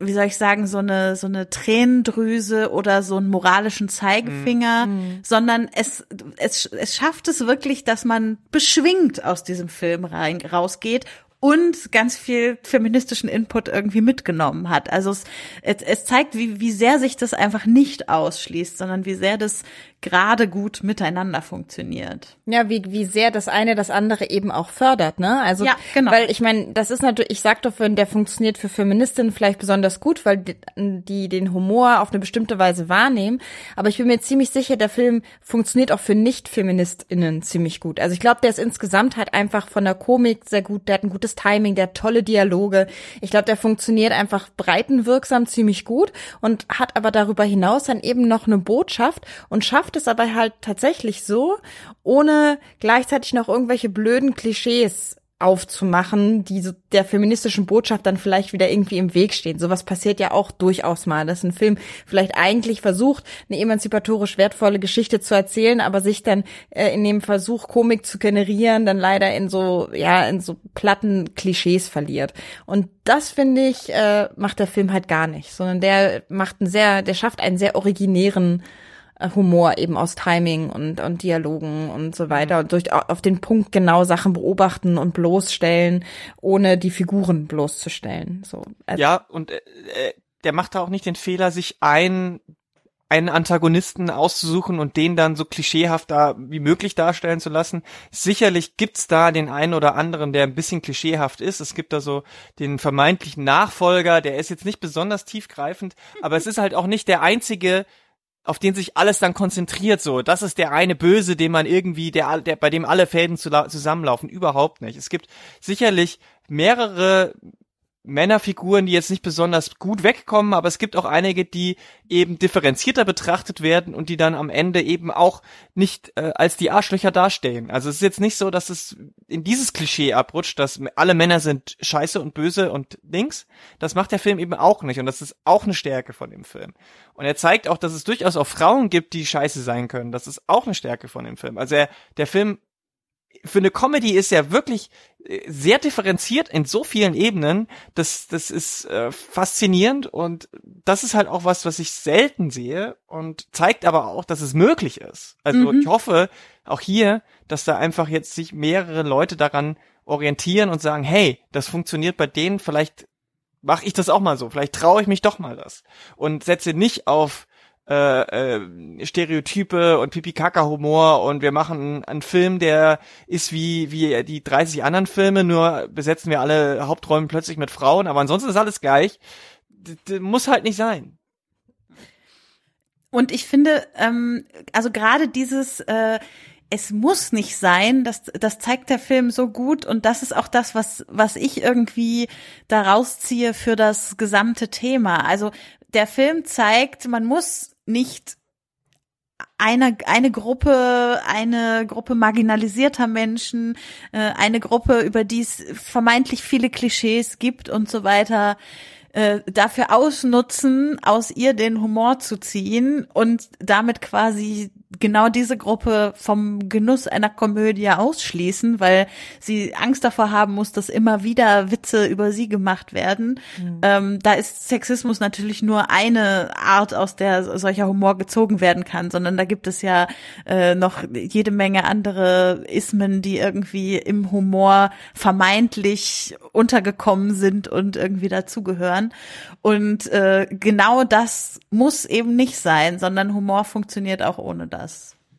wie soll ich sagen, so eine, so eine Tränendrüse oder so einen moralischen Zeigefinger, sondern es, es, es schafft es wirklich, dass man beschwingt aus diesem Film rein, rausgeht und ganz viel feministischen Input irgendwie mitgenommen hat. Also es, es, es zeigt, wie, wie sehr sich das einfach nicht ausschließt, sondern wie sehr das gerade gut miteinander funktioniert. Ja, wie, wie sehr das eine das andere eben auch fördert, ne? Also, Ja, genau. weil ich meine, das ist natürlich, ich sag doch, für, der funktioniert für Feministinnen vielleicht besonders gut, weil die, die den Humor auf eine bestimmte Weise wahrnehmen. Aber ich bin mir ziemlich sicher, der Film funktioniert auch für Nicht-FeministInnen ziemlich gut. Also ich glaube, der ist insgesamt halt einfach von der Komik sehr gut, der hat ein gutes Timing, der hat tolle Dialoge. Ich glaube, der funktioniert einfach breitenwirksam ziemlich gut und hat aber darüber hinaus dann eben noch eine Botschaft und schafft es aber halt tatsächlich so, ohne gleichzeitig noch irgendwelche blöden Klischees aufzumachen, die so der feministischen Botschaft dann vielleicht wieder irgendwie im Weg stehen. Sowas passiert ja auch durchaus mal, dass ein Film vielleicht eigentlich versucht, eine emanzipatorisch wertvolle Geschichte zu erzählen, aber sich dann äh, in dem Versuch, Komik zu generieren, dann leider in so, ja, in so platten Klischees verliert. Und das, finde ich, äh, macht der Film halt gar nicht, sondern der macht einen sehr, der schafft einen sehr originären Humor eben aus Timing und, und Dialogen und so weiter und durch auf den Punkt genau Sachen beobachten und bloßstellen, ohne die Figuren bloßzustellen. So. Also, Ja, und äh, äh, der macht da auch nicht den Fehler, sich ein einen Antagonisten auszusuchen und den dann so klischeehaft da wie möglich darstellen zu lassen. Sicherlich gibt's da den einen oder anderen, der ein bisschen klischeehaft ist. Es gibt da so den vermeintlichen Nachfolger, der ist jetzt nicht besonders tiefgreifend, aber es ist halt auch nicht der einzige, auf den sich alles dann konzentriert so. Das ist der eine Böse, den man irgendwie, der, der bei dem alle Fäden zu, zusammenlaufen. Überhaupt nicht. Es gibt sicherlich mehrere Männerfiguren, die jetzt nicht besonders gut wegkommen, aber es gibt auch einige, die eben differenzierter betrachtet werden und die dann am Ende eben auch nicht äh, als die Arschlöcher dastehen. Also es ist jetzt nicht so, dass es in dieses Klischee abrutscht, dass alle Männer sind scheiße und böse und links. Das macht der Film eben auch nicht und das ist auch eine Stärke von dem Film. Und er zeigt auch, dass es durchaus auch Frauen gibt, die scheiße sein können. Das ist auch eine Stärke von dem Film. Also er, der Film für eine Comedy ist ja wirklich sehr differenziert in so vielen Ebenen. Das, das ist äh, faszinierend und das ist halt auch was, was ich selten sehe und zeigt aber auch, dass es möglich ist. Also ich hoffe auch hier, dass da einfach jetzt sich mehrere Leute daran orientieren und sagen, hey, das funktioniert bei denen, vielleicht mache ich das auch mal so, vielleicht traue ich mich doch mal das und setze nicht auf äh, äh, Stereotype und Pipi-Kaka-Humor und wir machen einen Film, der ist wie wie die 30 anderen Filme, nur besetzen wir alle Hauptrollen plötzlich mit Frauen, aber ansonsten ist alles gleich. D d muss halt nicht sein. Und ich finde, ähm, also gerade dieses, äh, es muss nicht sein, das, das zeigt der Film so gut und das ist auch das, was, was ich irgendwie daraus ziehe für das gesamte Thema. Also der Film zeigt, man muss nicht eine, eine Gruppe, eine Gruppe marginalisierter Menschen, äh, eine Gruppe, über die es vermeintlich viele Klischees gibt und so weiter, äh, dafür ausnutzen, aus ihr den Humor zu ziehen und damit quasi genau diese Gruppe vom Genuss einer Komödie ausschließen, weil sie Angst davor haben muss, dass immer wieder Witze über sie gemacht werden. Mhm. Ähm, da ist Sexismus natürlich nur eine Art, aus der solcher Humor gezogen werden kann, sondern da gibt es ja äh, noch jede Menge andere Ismen, die irgendwie im Humor vermeintlich untergekommen sind und irgendwie dazugehören. Und äh, genau das muss eben nicht sein, sondern Humor funktioniert auch ohne das.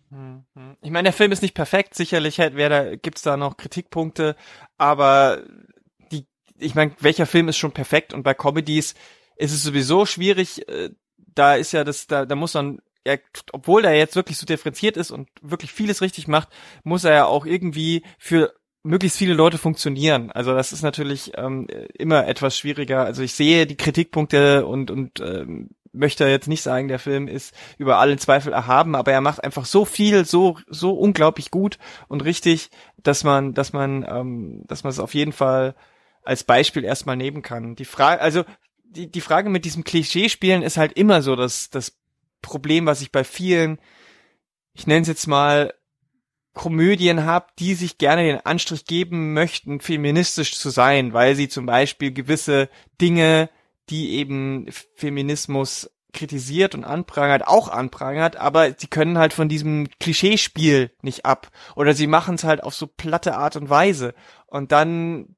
Mhm. Ich meine, der Film ist nicht perfekt, sicherlich wäre da, gibt's da noch Kritikpunkte, aber die, ich meine, welcher Film ist schon perfekt? Und bei Comedies ist es sowieso schwierig, äh, da ist ja das, da, da muss man er, obwohl er jetzt wirklich so differenziert ist und wirklich vieles richtig macht, muss er ja auch irgendwie für möglichst viele Leute funktionieren. Also das ist natürlich ähm, immer etwas schwieriger. Also ich sehe die Kritikpunkte und und ähm, möchte jetzt nicht sagen, der Film ist über allen Zweifel erhaben, aber er macht einfach so viel, so so unglaublich gut und richtig, dass man, dass man, ähm, dass man es auf jeden Fall als Beispiel erstmal nehmen kann. Die Frage, also die die Frage mit diesem Klischeespielen ist halt immer so das das Problem, was ich bei vielen, ich nenne es jetzt mal Komödien habe, die sich gerne den Anstrich geben möchten, feministisch zu sein, weil sie zum Beispiel gewisse Dinge, die eben Feminismus kritisiert und anprangert, auch anprangert, aber sie können halt von diesem Klischeespiel nicht ab. Oder sie machen es halt auf so platte Art und Weise. Und dann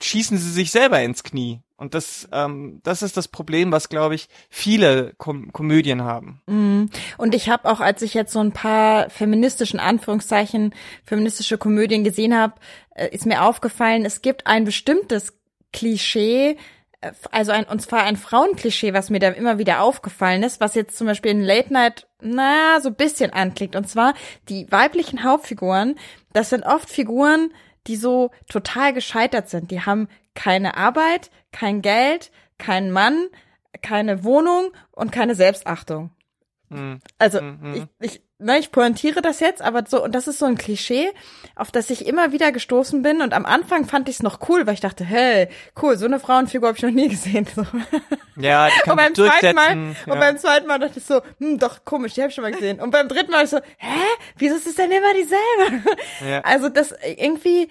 schießen sie sich selber ins Knie. Und das, ähm, das ist das Problem, was, glaube ich, viele Kom Komödien haben. Mm. Und ich habe auch, als ich jetzt so ein paar feministischen Anführungszeichen, feministische Komödien gesehen habe, äh, ist mir aufgefallen, es gibt ein bestimmtes Klischee, also ein, und zwar ein Frauenklischee, was mir da immer wieder aufgefallen ist, was jetzt zum Beispiel in Late Night, na, so bisschen anklickt. Und zwar die weiblichen Hauptfiguren, das sind oft Figuren, die so total gescheitert sind. Die haben keine Arbeit, kein Geld, kein Mann, keine Wohnung und keine Selbstachtung. Mhm. Also mhm. ich, ich ne, ich pointiere das jetzt, aber so, und das ist so ein Klischee, auf das ich immer wieder gestoßen bin. Und am Anfang fand ich es noch cool, weil ich dachte, hey, cool, so eine Frauenfigur habe ich noch nie gesehen. So. Ja, die (laughs) kann und beim zweiten Mal, ja. Und beim zweiten Mal dachte ich so, hm, doch, komisch, die habe ich schon mal gesehen. Und beim dritten Mal ich so, hä, wieso ist es denn immer dieselbe? Ja. Also das irgendwie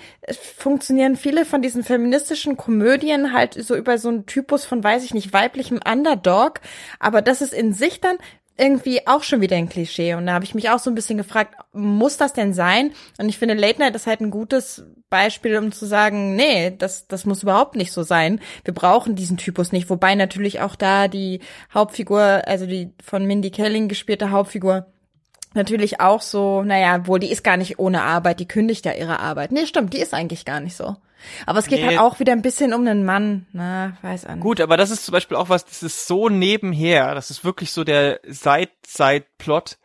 funktionieren viele von diesen feministischen Komödien halt so über so einen Typus von, weiß ich nicht, weiblichem Underdog. Aber das ist in sich dann irgendwie auch schon wieder ein Klischee. Und da habe ich mich auch so ein bisschen gefragt, muss das denn sein? Und ich finde, Late Night ist halt ein gutes Beispiel, um zu sagen, nee, das, das muss überhaupt nicht so sein. Wir brauchen diesen Typus nicht. Wobei natürlich auch da die Hauptfigur, also die von Mindy Kelling gespielte Hauptfigur, natürlich auch so, naja, wohl, die ist gar nicht ohne Arbeit, die kündigt ja ihre Arbeit. Nee, stimmt, die ist eigentlich gar nicht so. Aber es geht nee. halt auch wieder ein bisschen um einen Mann, na, weiß an. Gut, aber das ist zum Beispiel auch was, das ist so nebenher, das ist wirklich so der Side-Side-Plot,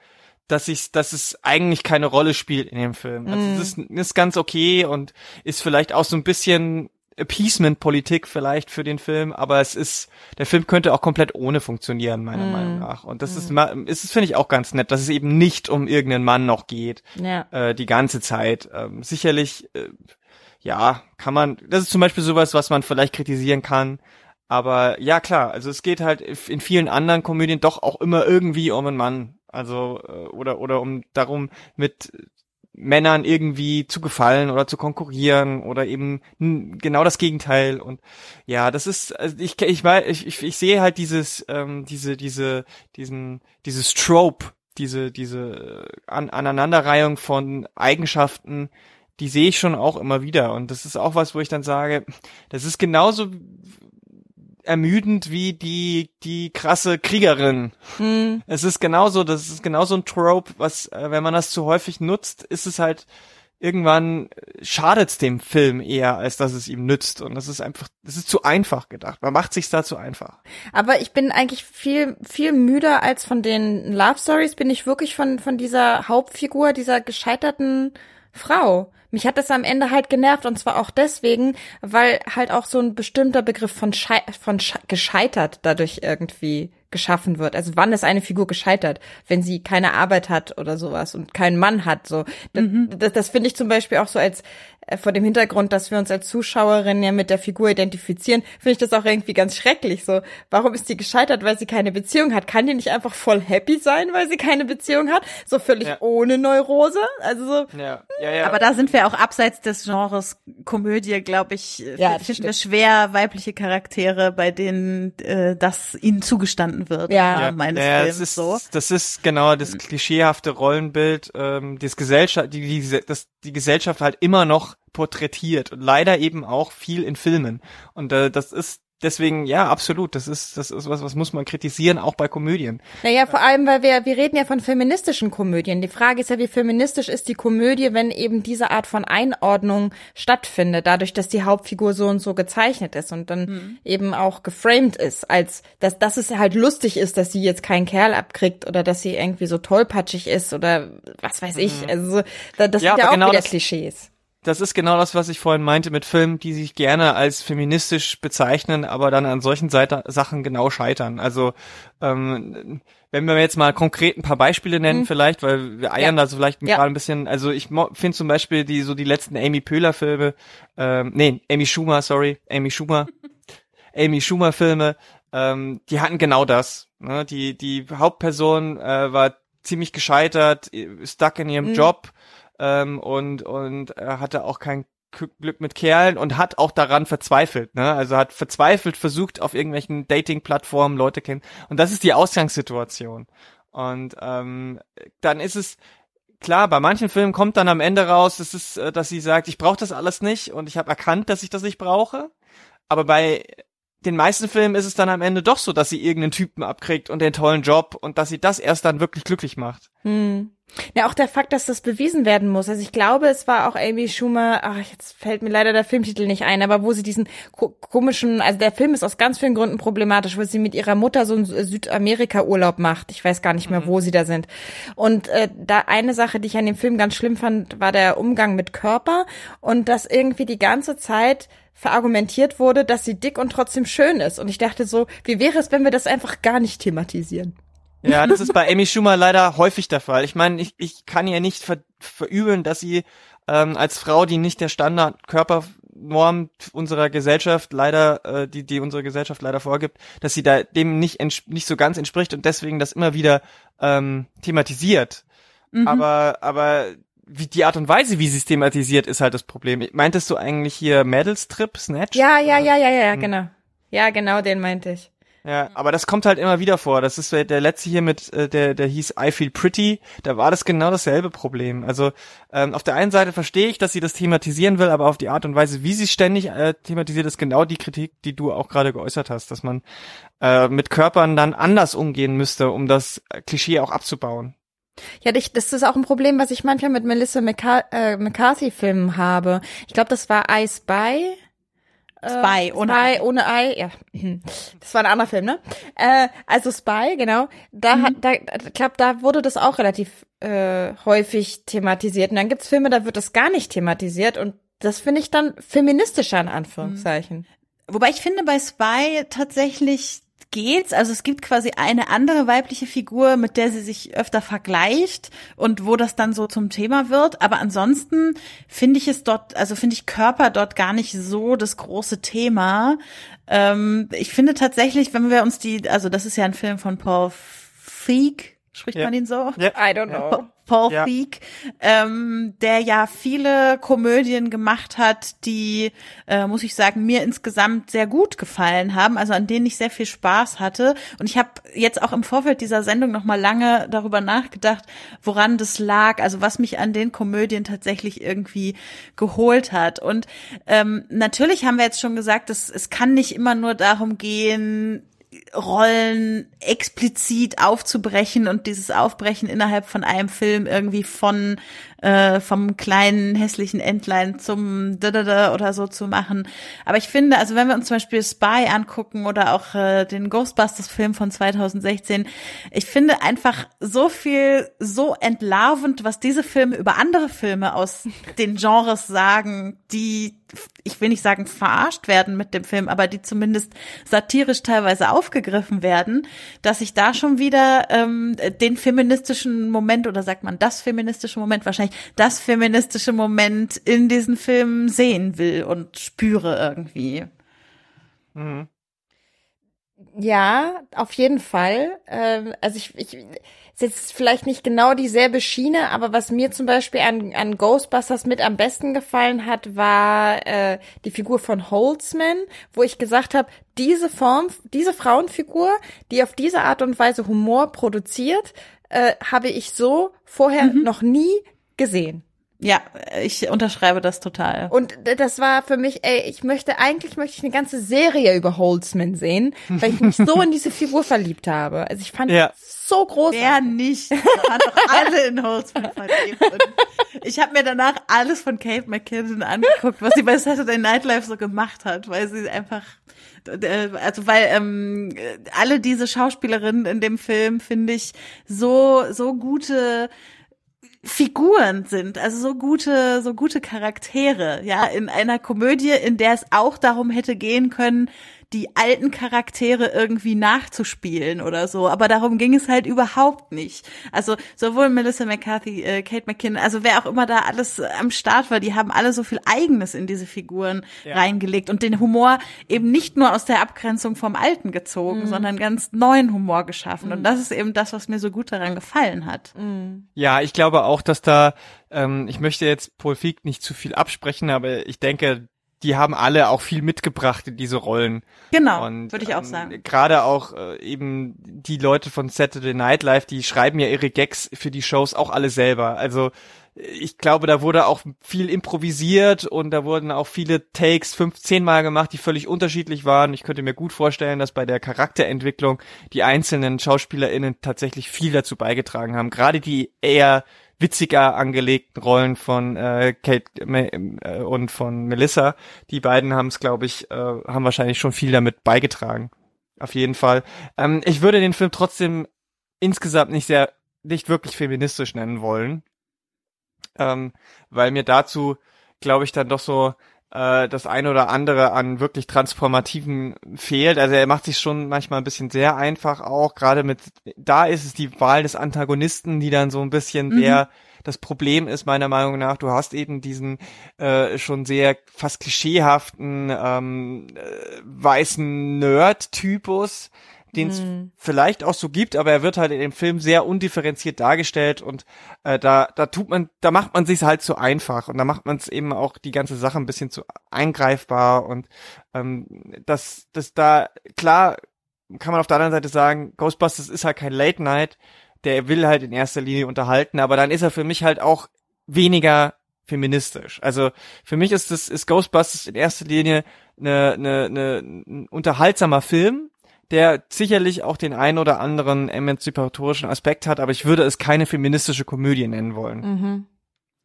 dass ich, dass es eigentlich keine Rolle spielt in dem Film. Also mm. das ist, ist ganz okay und ist vielleicht auch so ein bisschen Appeasement-Politik vielleicht für den Film, aber es ist, der Film könnte auch komplett ohne funktionieren, meiner mm. Meinung nach. Und das mm. ist, ist, finde ich auch ganz nett, dass es eben nicht um irgendeinen Mann noch geht, ja. äh, die ganze Zeit. Ähm, sicherlich, äh, ja, kann man, das ist zum Beispiel sowas, was man vielleicht kritisieren kann. Aber ja, klar, also es geht halt in vielen anderen Komödien doch auch immer irgendwie um einen Mann. Also, äh, oder, oder um darum, mit Männern irgendwie zu gefallen oder zu konkurrieren oder eben genau das Gegenteil und ja das ist also ich ich ich, ich, sehe halt dieses ähm, diese diese diesen dieses Trope diese diese An Aneinanderreihung von Eigenschaften die sehe ich schon auch immer wieder. Und das ist auch was, wo ich dann sage, das ist genauso ermüdend wie die, die krasse Kriegerin. Mhm. Es ist genauso, das ist genauso ein Trope, was, äh, wenn man das zu häufig nutzt, ist es halt, irgendwann schadet's dem Film eher, als dass es ihm nützt. Und das ist einfach, das ist zu einfach gedacht. Man macht sich's da zu einfach. Aber ich bin eigentlich viel, viel müder als von den Love Stories, bin ich wirklich von, von dieser Hauptfigur, dieser gescheiterten Frau. Mich hat das am Ende halt genervt und zwar auch deswegen, weil halt auch so ein bestimmter Begriff von, Schei von Sche gescheitert dadurch irgendwie geschaffen wird. Also wann ist eine Figur gescheitert, wenn sie keine Arbeit hat oder sowas und keinen Mann hat. So, das, mhm. das, das finde ich zum Beispiel auch so als vor dem Hintergrund, dass wir uns als Zuschauerinnen ja mit der Figur identifizieren, finde ich das auch irgendwie ganz schrecklich. So, warum ist die gescheitert, weil sie keine Beziehung hat? Kann die nicht einfach voll happy sein, weil sie keine Beziehung hat? So völlig ja. ohne Neurose? Also so. Ja. Ja, ja. Aber da sind wir auch abseits des Genres Komödie, glaube ich, äh, ja, finden wir schwer weibliche Charaktere, bei denen äh, das ihnen zugestanden wird. Ja, ja. meines ja, Films. Das ist, so. das ist genau das klischeehafte Rollenbild, ähm, das Gesellschaft, die, die, das, die Gesellschaft halt immer noch porträtiert und leider eben auch viel in Filmen. Und äh, das ist deswegen, ja, absolut. Das ist, das ist was, was muss man kritisieren, auch bei Komödien. Naja, vor allem, weil wir, wir reden ja von feministischen Komödien. Die Frage ist ja, wie feministisch ist die Komödie, wenn eben diese Art von Einordnung stattfindet, dadurch, dass die Hauptfigur so und so gezeichnet ist und dann mhm. eben auch geframed ist, als, dass, dass es halt lustig ist, dass sie jetzt keinen Kerl abkriegt oder dass sie irgendwie so tollpatschig ist oder was weiß ich. Mhm. Also, das ja, sind ja auch genau wieder Klischees das ist genau das, was ich vorhin meinte mit Filmen, die sich gerne als feministisch bezeichnen, aber dann an solchen Seite, Sachen genau scheitern. Also ähm, wenn wir jetzt mal konkret ein paar Beispiele nennen, mhm. vielleicht, weil wir eiern ja. da so vielleicht ja. gerade ein bisschen. Also ich finde zum Beispiel die so die letzten Amy Pöhler Filme, ähm, nee, Amy Schumer, sorry, Amy Schumer, (laughs) Amy Schumer Filme, ähm, die hatten genau das. Ne? Die die Hauptperson äh, war ziemlich gescheitert, stuck in ihrem mhm. Job ähm, und und er hatte auch kein Glück mit Kerlen und hat auch daran verzweifelt, ne? Also hat verzweifelt versucht, auf irgendwelchen Dating-Plattformen Leute kennen. Und das ist die Ausgangssituation. Und ähm, dann ist es klar, bei manchen Filmen kommt dann am Ende raus, dass, es, äh, dass sie sagt, ich brauche das alles nicht und ich habe erkannt, dass ich das nicht brauche. Aber bei den meisten Filmen ist es dann am Ende doch so, dass sie irgendeinen Typen abkriegt und den tollen Job und dass sie das erst dann wirklich glücklich macht. Hm. Ja, auch der Fakt, dass das bewiesen werden muss. Also ich glaube, es war auch Amy Schumer, ach, jetzt fällt mir leider der Filmtitel nicht ein, aber wo sie diesen ko komischen, also der Film ist aus ganz vielen Gründen problematisch, wo sie mit ihrer Mutter so einen Südamerika-Urlaub macht. Ich weiß gar nicht mehr, mhm. wo sie da sind. Und äh, da eine Sache, die ich an dem Film ganz schlimm fand, war der Umgang mit Körper und dass irgendwie die ganze Zeit verargumentiert wurde, dass sie dick und trotzdem schön ist. Und ich dachte so, wie wäre es, wenn wir das einfach gar nicht thematisieren? Ja, das ist bei Amy Schumer leider häufig der Fall. Ich meine, ich, ich kann ihr nicht ver verübeln, dass sie ähm, als Frau, die nicht der Standardkörpernorm unserer Gesellschaft leider, äh, die, die unsere Gesellschaft leider vorgibt, dass sie da dem nicht, nicht so ganz entspricht und deswegen das immer wieder ähm, thematisiert. Mhm. Aber, aber wie die Art und Weise, wie sie es thematisiert, ist halt das Problem. Meintest du eigentlich hier Medals Trip, Snatch? Ja, ja, ja, ja, ja, hm. genau. Ja, genau, den meinte ich. Ja, aber das kommt halt immer wieder vor. Das ist der letzte hier mit, äh, der, der hieß I Feel Pretty. Da war das genau dasselbe Problem. Also ähm, auf der einen Seite verstehe ich, dass sie das thematisieren will, aber auf die Art und Weise, wie sie ständig äh, thematisiert, ist genau die Kritik, die du auch gerade geäußert hast, dass man äh, mit Körpern dann anders umgehen müsste, um das Klischee auch abzubauen. Ja, das ist auch ein Problem, was ich manchmal mit Melissa äh, McCarthy-Filmen habe. Ich glaube, das war I Spy. Äh, Spy, ohne Spy, Ei. ohne Ei, ja. (laughs) Das war ein anderer Film, ne? Äh, also Spy, genau. Da mhm. hat, da, ich glaube, da wurde das auch relativ äh, häufig thematisiert. Und dann gibt's Filme, da wird das gar nicht thematisiert und das finde ich dann feministischer in Anführungszeichen. Mhm. Wobei ich finde bei Spy tatsächlich geht's. Also es gibt quasi eine andere weibliche Figur, mit der sie sich öfter vergleicht und wo das dann so zum Thema wird. Aber ansonsten finde ich es dort, also finde ich Körper dort gar nicht so das große Thema. Ähm, ich finde tatsächlich, wenn wir uns die, also das ist ja ein Film von Paul Feig, spricht ja. man ihn so? Ja. I don't know. Paul ja. Feig, ähm, der ja viele Komödien gemacht hat, die, äh, muss ich sagen, mir insgesamt sehr gut gefallen haben, also an denen ich sehr viel Spaß hatte. Und ich habe jetzt auch im Vorfeld dieser Sendung noch mal lange darüber nachgedacht, woran das lag, also was mich an den Komödien tatsächlich irgendwie geholt hat. Und ähm, natürlich haben wir jetzt schon gesagt, dass es kann nicht immer nur darum gehen, Rollen explizit aufzubrechen und dieses Aufbrechen innerhalb von einem Film irgendwie von äh, vom kleinen hässlichen Entlein zum Dada oder so zu machen. Aber ich finde, also wenn wir uns zum Beispiel Spy angucken oder auch äh, den Ghostbusters-Film von 2016, ich finde einfach so viel, so entlarvend, was diese Filme über andere Filme aus den Genres sagen, die ich will nicht sagen verarscht werden mit dem Film, aber die zumindest satirisch teilweise aufgegriffen werden, dass ich da schon wieder ähm, den feministischen Moment oder sagt man das feministische Moment wahrscheinlich das feministische Moment in diesen Filmen sehen will und spüre irgendwie. Mhm. Ja, auf jeden Fall. Ähm, also ich, ich ist jetzt vielleicht nicht genau dieselbe Schiene, aber was mir zum Beispiel an, an Ghostbusters mit am besten gefallen hat, war äh, die Figur von Holtzman, wo ich gesagt habe, diese Form, diese Frauenfigur, die auf diese Art und Weise Humor produziert, äh, habe ich so vorher mhm. noch nie gesehen. Ja, ich unterschreibe das total. Und das war für mich, ey, ich möchte, eigentlich möchte ich eine ganze Serie über Holtzman sehen, weil ich mich so in diese Figur verliebt habe. Also ich fand ja. so groß. Wer nicht? Wir waren doch alle in Holtzman verliebt. Und ich habe mir danach alles von Kate McKinnon angeguckt, was sie bei Saturday Night Live so gemacht hat, weil sie einfach also weil ähm, alle diese Schauspielerinnen in dem Film finde ich so so gute Figuren sind, also so gute, so gute Charaktere, ja, in einer Komödie, in der es auch darum hätte gehen können, die alten Charaktere irgendwie nachzuspielen oder so. Aber darum ging es halt überhaupt nicht. Also sowohl Melissa McCarthy, äh, Kate McKinnon, also wer auch immer da alles am Start war, die haben alle so viel Eigenes in diese Figuren ja. reingelegt und den Humor eben nicht nur aus der Abgrenzung vom Alten gezogen, mhm. sondern ganz neuen Humor geschaffen. Mhm. Und das ist eben das, was mir so gut daran gefallen hat. Mhm. Ja, ich glaube auch, dass da ähm, ich möchte jetzt Paul Feig nicht zu viel absprechen, aber ich denke, die haben alle auch viel mitgebracht in diese Rollen. Genau, würde ich auch ähm, sagen. Gerade auch äh, eben die Leute von Saturday Night Live, die schreiben ja ihre Gags für die Shows auch alle selber. Also ich glaube, da wurde auch viel improvisiert und da wurden auch viele Takes fünf, zehn Mal gemacht, die völlig unterschiedlich waren. Ich könnte mir gut vorstellen, dass bei der Charakterentwicklung die einzelnen SchauspielerInnen tatsächlich viel dazu beigetragen haben. Gerade die eher witziger angelegten Rollen von äh, Kate äh, und von Melissa. Die beiden haben es, glaube ich, äh, haben wahrscheinlich schon viel damit beigetragen. Auf jeden Fall. Ähm, ich würde den Film trotzdem insgesamt nicht sehr, nicht wirklich feministisch nennen wollen, ähm, weil mir dazu, glaube ich, dann doch so äh, das eine oder andere an wirklich transformativen fehlt. Also er macht sich schon manchmal ein bisschen sehr einfach auch, gerade mit, da ist es die Wahl des Antagonisten, die dann so ein bisschen mhm. der das Problem ist meiner Meinung nach, du hast eben diesen äh, schon sehr fast klischeehaften ähm, äh, weißen Nerd-Typus, den es mhm. vielleicht auch so gibt, aber er wird halt in dem Film sehr undifferenziert dargestellt und äh, da da tut man, da macht man sich halt zu einfach und da macht man es eben auch die ganze Sache ein bisschen zu eingreifbar und ähm, das das da klar kann man auf der anderen Seite sagen, Ghostbusters ist halt kein Late Night, der will halt in erster Linie unterhalten, aber dann ist er für mich halt auch weniger feministisch. Also für mich ist das ist Ghostbusters in erster Linie eine, eine, eine, ein unterhaltsamer Film, der sicherlich auch den ein oder anderen emanzipatorischen Aspekt hat, aber ich würde es keine feministische Komödie nennen wollen. Mhm.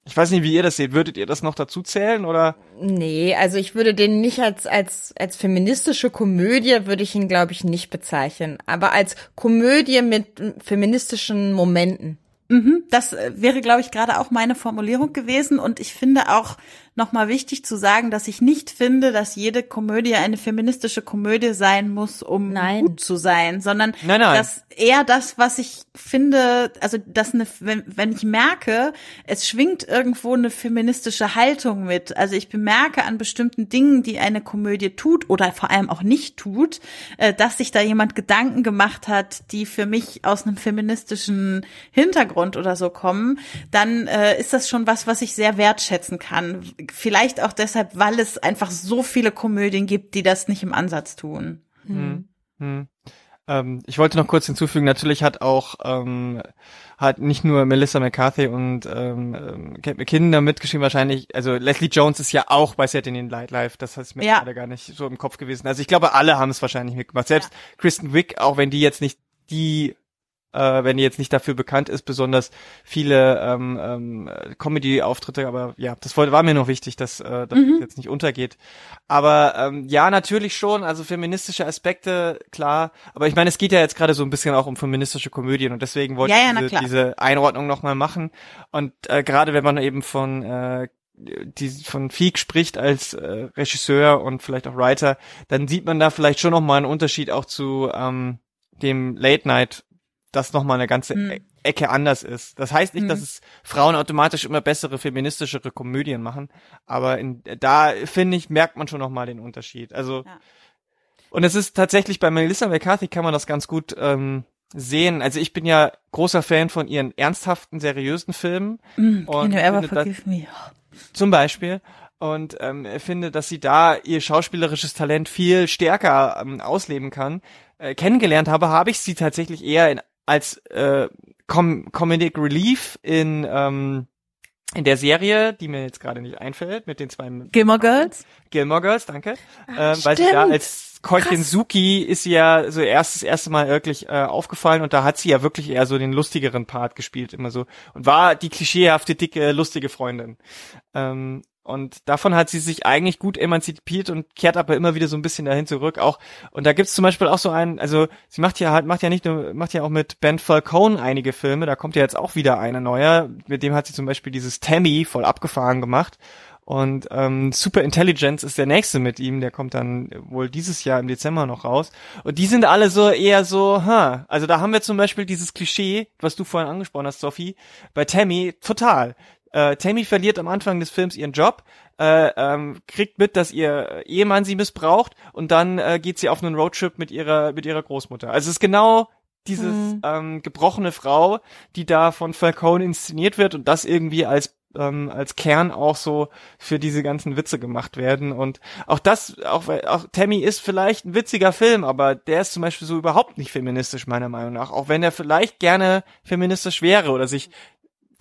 Ich weiß nicht, wie ihr das seht. Würdet ihr das noch dazu zählen oder? Nee, also ich würde den nicht als als als feministische Komödie würde ich ihn glaube ich nicht bezeichnen, aber als Komödie mit feministischen Momenten. Mhm, das äh, wäre glaube ich gerade auch meine Formulierung gewesen und ich finde auch nochmal wichtig zu sagen, dass ich nicht finde, dass jede Komödie eine feministische Komödie sein muss, um nein. gut zu sein, sondern nein, nein. dass eher das, was ich finde, also dass eine, wenn, wenn ich merke, es schwingt irgendwo eine feministische Haltung mit. Also ich bemerke an bestimmten Dingen, die eine Komödie tut oder vor allem auch nicht tut, äh, dass sich da jemand Gedanken gemacht hat, die für mich aus einem feministischen Hintergrund oder so kommen, dann äh, ist das schon was, was ich sehr wertschätzen kann vielleicht auch deshalb, weil es einfach so viele Komödien gibt, die das nicht im Ansatz tun. Hm. Hm. Ähm, ich wollte noch kurz hinzufügen, natürlich hat auch ähm, hat nicht nur Melissa McCarthy und ähm, ähm, Kate McKinnon da mitgeschrieben wahrscheinlich, also Leslie Jones ist ja auch bei Saturday Night Live, das ist mir ja. gerade gar nicht so im Kopf gewesen. Also ich glaube, alle haben es wahrscheinlich mitgemacht. Selbst ja. Kristen Wick, auch wenn die jetzt nicht die äh, wenn die jetzt nicht dafür bekannt ist, besonders viele ähm, ähm, Comedy-Auftritte, aber ja, das war mir noch wichtig, dass äh, das mhm. jetzt nicht untergeht. Aber ähm, ja, natürlich schon, also feministische Aspekte, klar, aber ich meine, es geht ja jetzt gerade so ein bisschen auch um feministische Komödien und deswegen wollte ja, ja, ich diese, diese Einordnung nochmal machen. Und äh, gerade wenn man eben von äh, die von Feek spricht als äh, Regisseur und vielleicht auch Writer, dann sieht man da vielleicht schon noch mal einen Unterschied auch zu ähm, dem Late Night das nochmal eine ganze mhm. Ecke anders ist. Das heißt nicht, mhm. dass es Frauen automatisch immer bessere, feministischere Komödien machen, aber in, da, finde ich, merkt man schon nochmal den Unterschied. Also, ja. und es ist tatsächlich bei Melissa McCarthy kann man das ganz gut ähm, sehen. Also ich bin ja großer Fan von ihren ernsthaften, seriösen Filmen. Mm, und ever forgive me? Zum Beispiel und ähm, finde, dass sie da ihr schauspielerisches Talent viel stärker ähm, ausleben kann. Äh, kennengelernt habe, habe ich sie tatsächlich eher in als äh, Com Comedic Relief in ähm, in der Serie, die mir jetzt gerade nicht einfällt, mit den zwei Gilmore Girls. Gilmore Girls, danke. Ach, ähm, weil sie da als Keutchen Suki ist sie ja so erst das erste Mal wirklich äh, aufgefallen und da hat sie ja wirklich eher so den lustigeren Part gespielt immer so und war die klischeehafte dicke lustige Freundin. Ähm, und davon hat sie sich eigentlich gut emanzipiert und kehrt aber immer wieder so ein bisschen dahin zurück. Auch und da gibt's zum Beispiel auch so einen, also sie macht ja halt, macht ja nicht nur, macht ja auch mit Ben Falcone einige Filme. Da kommt ja jetzt auch wieder einer neuer. Mit dem hat sie zum Beispiel dieses Tammy voll abgefahren gemacht. Und ähm, Super Intelligence ist der nächste mit ihm, der kommt dann wohl dieses Jahr im Dezember noch raus. Und die sind alle so eher so, ha, also da haben wir zum Beispiel dieses Klischee, was du vorhin angesprochen hast, Sophie, bei Tammy total. Äh, Tammy verliert am Anfang des Films ihren Job, äh, ähm, kriegt mit, dass ihr Ehemann sie missbraucht und dann äh, geht sie auf einen Roadtrip mit ihrer mit ihrer Großmutter. Also es ist genau dieses mhm. ähm, gebrochene Frau, die da von Falcone inszeniert wird und das irgendwie als ähm, als Kern auch so für diese ganzen Witze gemacht werden und auch das auch auch Tammy ist vielleicht ein witziger Film, aber der ist zum Beispiel so überhaupt nicht feministisch meiner Meinung nach, auch wenn er vielleicht gerne feministisch wäre oder sich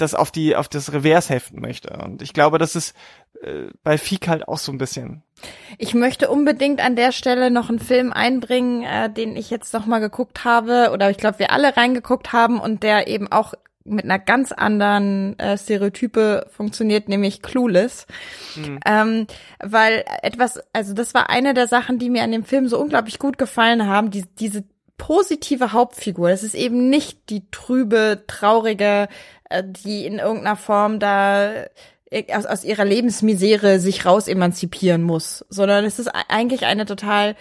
das auf die auf das Revers heften möchte. Und ich glaube, das ist äh, bei Fiek halt auch so ein bisschen. Ich möchte unbedingt an der Stelle noch einen Film einbringen, äh, den ich jetzt noch mal geguckt habe oder ich glaube, wir alle reingeguckt haben und der eben auch mit einer ganz anderen äh, Stereotype funktioniert, nämlich Clueless. Mhm. Ähm, weil etwas, also das war eine der Sachen, die mir an dem Film so unglaublich gut gefallen haben, die, diese positive Hauptfigur. Das ist eben nicht die trübe, traurige, die in irgendeiner Form da äh, aus, aus ihrer Lebensmisere sich raus emanzipieren muss, sondern es ist eigentlich eine total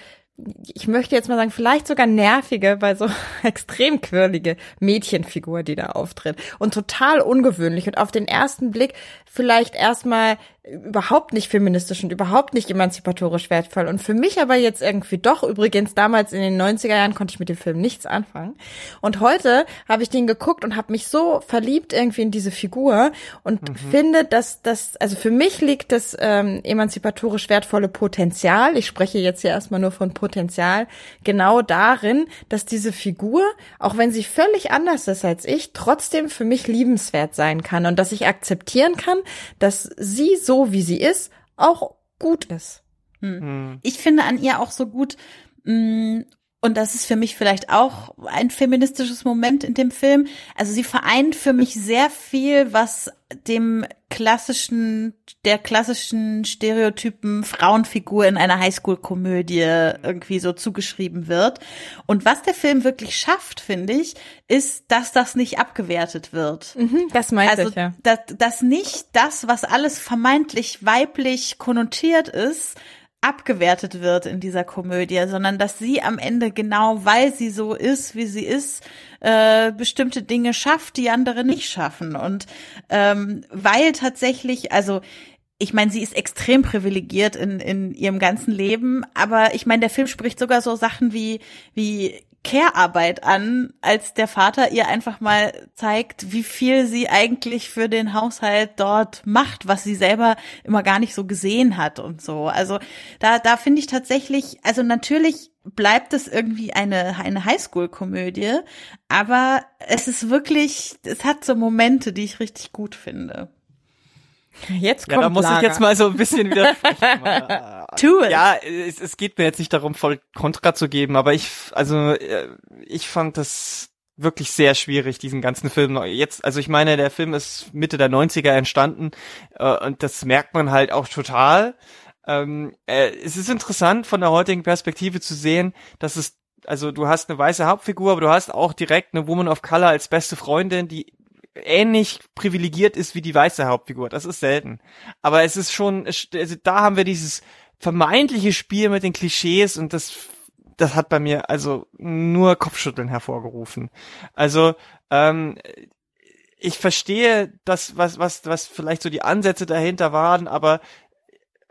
ich möchte jetzt mal sagen, vielleicht sogar nervige, weil so (laughs) extrem quirlige Mädchenfigur, die da auftritt. Und total ungewöhnlich und auf den ersten Blick vielleicht erstmal überhaupt nicht feministisch und überhaupt nicht emanzipatorisch wertvoll. Und für mich aber jetzt irgendwie doch, übrigens damals in den 90er Jahren konnte ich mit dem Film nichts anfangen. Und heute habe ich den geguckt und habe mich so verliebt irgendwie in diese Figur und mhm. finde, dass das, also für mich liegt das ähm, emanzipatorisch wertvolle Potenzial, ich spreche jetzt hier erstmal nur von Potenzial, genau darin, dass diese Figur, auch wenn sie völlig anders ist als ich, trotzdem für mich liebenswert sein kann und dass ich akzeptieren kann, dass sie so, wie sie ist, auch gut ist. Hm. hm. Ich finde an ihr auch so gut, mh, mm, und das ist für mich vielleicht auch ein feministisches Moment in dem Film. Also sie vereint für mich sehr viel, was dem klassischen, der klassischen Stereotypen Frauenfigur in einer Highschool-Komödie irgendwie so zugeschrieben wird. Und was der Film wirklich schafft, finde ich, ist, dass das nicht abgewertet wird. Mhm, das meinte also, ich, ja. Dass, dass nicht das, was alles vermeintlich weiblich konnotiert ist, abgewertet wird in dieser Komödie, sondern dass sie am Ende genau, weil sie so ist, wie sie ist, äh, bestimmte Dinge schafft, die andere nicht schaffen. Und ähm, weil tatsächlich, also ich meine, sie ist extrem privilegiert in, in ihrem ganzen Leben, aber ich meine, der Film spricht sogar so Sachen wie, wie Care-Arbeit an, als der Vater ihr einfach mal zeigt, wie viel sie eigentlich für den Haushalt dort macht, was sie selber immer gar nicht so gesehen hat und so. Also da, da finde ich tatsächlich, also natürlich bleibt es irgendwie eine, eine Highschool-Komödie, aber es ist wirklich, es hat so Momente, die ich richtig gut finde. Jetzt kommt ja, da muss Lager. ich jetzt mal so ein bisschen wieder. (laughs) tu es. Ja, es, es geht mir jetzt nicht darum, voll Kontra zu geben, aber ich, also äh, ich fand das wirklich sehr schwierig, diesen ganzen Film. Jetzt, also ich meine, der Film ist Mitte der 90er entstanden äh, und das merkt man halt auch total. Ähm, äh, es ist interessant von der heutigen Perspektive zu sehen, dass es, also du hast eine weiße Hauptfigur, aber du hast auch direkt eine Woman of Color als beste Freundin, die ähnlich privilegiert ist wie die weiße Hauptfigur. Das ist selten. Aber es ist schon, also da haben wir dieses vermeintliche Spiel mit den Klischees und das das hat bei mir also nur Kopfschütteln hervorgerufen. Also ähm, ich verstehe das, was was was vielleicht so die Ansätze dahinter waren, aber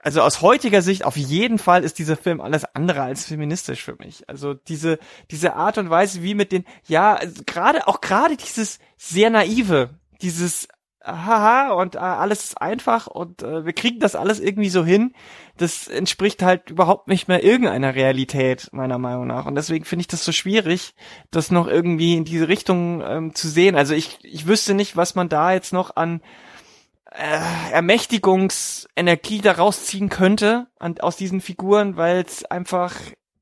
also aus heutiger Sicht auf jeden Fall ist dieser Film alles andere als feministisch für mich. Also diese diese Art und Weise, wie mit den ja also gerade auch gerade dieses sehr naive, dieses haha und äh, alles ist einfach und äh, wir kriegen das alles irgendwie so hin. Das entspricht halt überhaupt nicht mehr irgendeiner Realität meiner Meinung nach und deswegen finde ich das so schwierig, das noch irgendwie in diese Richtung ähm, zu sehen. Also ich ich wüsste nicht, was man da jetzt noch an äh, Ermächtigungsenergie daraus ziehen könnte an, aus diesen Figuren, weil es einfach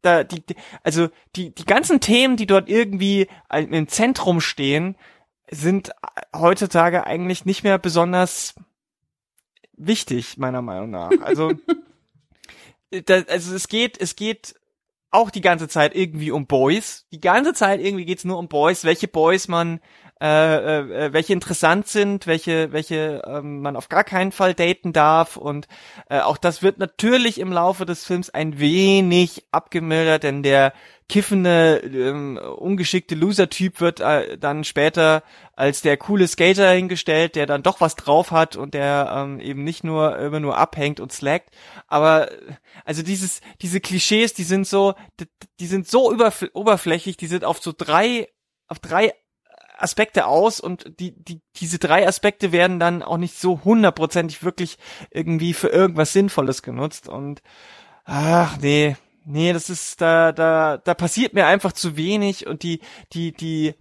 da die also die die ganzen Themen, die dort irgendwie im Zentrum stehen, sind heutzutage eigentlich nicht mehr besonders wichtig, meiner Meinung nach. Also, (laughs) da, also es geht, es geht auch die ganze Zeit irgendwie um Boys. Die ganze Zeit irgendwie geht's nur um Boys, welche Boys man äh, äh, welche interessant sind, welche, welche ähm, man auf gar keinen Fall daten darf. Und äh, auch das wird natürlich im Laufe des Films ein wenig abgemildert, denn der kiffende, ähm, ungeschickte Loser-Typ wird äh, dann später als der coole Skater hingestellt, der dann doch was drauf hat und der ähm, eben nicht nur immer nur abhängt und slackt. Aber also dieses, diese Klischees, die sind so, die, die sind so oberflächlich, die sind auf so drei, auf drei Aspekte aus und die, die, diese drei Aspekte werden dann auch nicht so hundertprozentig wirklich irgendwie für irgendwas Sinnvolles genutzt und ach nee, nee, das ist, da, da, da passiert mir einfach zu wenig und die, die, die,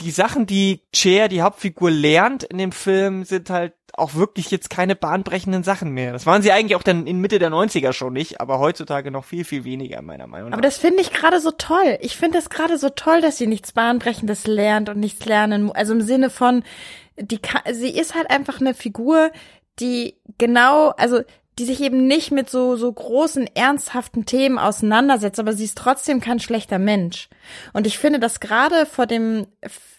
die Sachen, die Cher, die Hauptfigur, lernt in dem Film, sind halt auch wirklich jetzt keine bahnbrechenden Sachen mehr. Das waren sie eigentlich auch dann in Mitte der 90er schon nicht, aber heutzutage noch viel, viel weniger, meiner Meinung nach. Aber das finde ich gerade so toll. Ich finde es gerade so toll, dass sie nichts Bahnbrechendes lernt und nichts lernen. Also im Sinne von, die sie ist halt einfach eine Figur, die genau, also die sich eben nicht mit so, so großen, ernsthaften Themen auseinandersetzt, aber sie ist trotzdem kein schlechter Mensch. Und ich finde, dass gerade vor dem,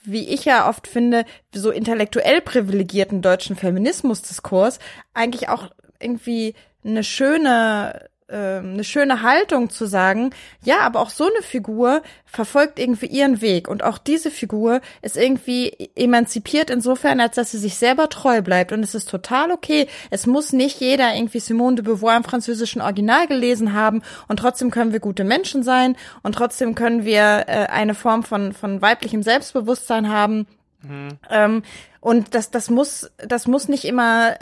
wie ich ja oft finde, so intellektuell privilegierten deutschen Feminismusdiskurs eigentlich auch irgendwie eine schöne ähm, eine schöne Haltung zu sagen, ja, aber auch so eine Figur verfolgt irgendwie ihren Weg und auch diese Figur ist irgendwie emanzipiert insofern, als dass sie sich selber treu bleibt und es ist total okay. Es muss nicht jeder irgendwie Simone de Beauvoir im französischen Original gelesen haben und trotzdem können wir gute Menschen sein und trotzdem können wir äh, eine Form von von weiblichem Selbstbewusstsein haben. Mhm. Ähm, und das, das muss, das muss nicht immer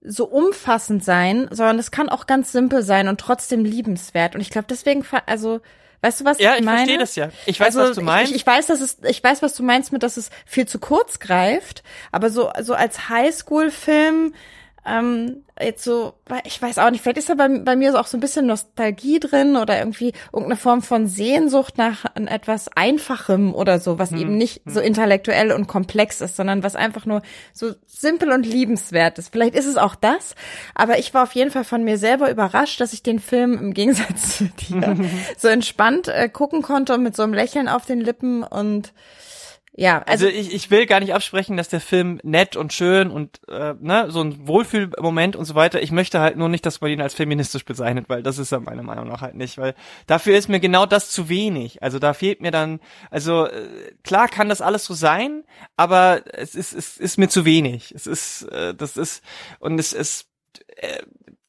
so umfassend sein, sondern es kann auch ganz simpel sein und trotzdem liebenswert. Und ich glaube, deswegen, also, weißt du, was ja, ich meine? Ja, ich verstehe das ja. Ich weiß, also, was du meinst. Ich, ich, weiß, dass es, ich weiß, was du meinst mit, dass es viel zu kurz greift. Aber so, so als Highschool-Film, ähm, jetzt so, ich weiß auch nicht, vielleicht ist da bei, bei mir auch so ein bisschen Nostalgie drin oder irgendwie irgendeine Form von Sehnsucht nach etwas Einfachem oder so, was hm. eben nicht hm. so intellektuell und komplex ist, sondern was einfach nur so simpel und liebenswert ist. Vielleicht ist es auch das, aber ich war auf jeden Fall von mir selber überrascht, dass ich den Film im Gegensatz zu dir (laughs) so entspannt äh, gucken konnte und mit so einem Lächeln auf den Lippen und ja, also, also ich, ich will gar nicht absprechen, dass der Film nett und schön und äh, ne, so ein Wohlfühlmoment und so weiter. Ich möchte halt nur nicht, dass man ihn als feministisch bezeichnet, weil das ist er meiner Meinung nach halt nicht, weil dafür ist mir genau das zu wenig. Also da fehlt mir dann, also äh, klar kann das alles so sein, aber es ist es ist mir zu wenig. Es ist äh, das ist und es ist äh,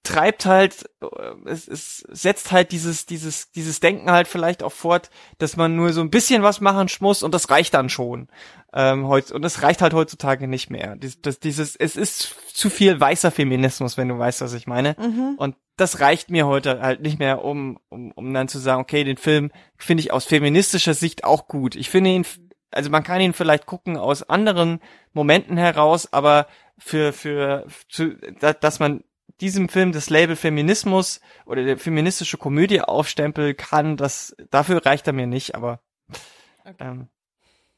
treibt halt, äh, es, es setzt halt dieses, dieses, dieses Denken halt vielleicht auch fort, dass man nur so ein bisschen was machen muss und das reicht dann schon. Ähm, heut, und das reicht halt heutzutage nicht mehr. Dies, das, dieses, es ist zu viel weißer Feminismus, wenn du weißt, was ich meine. Mhm. Und das reicht mir heute halt nicht mehr, um, um, um dann zu sagen, okay, den Film finde ich aus feministischer Sicht auch gut. Ich finde ihn, also man kann ihn vielleicht gucken aus anderen Momenten heraus, aber für, für, für dass man diesem Film das Label Feminismus oder der feministische Komödie aufstempeln kann, das dafür reicht er mir nicht, aber Okay. Ähm,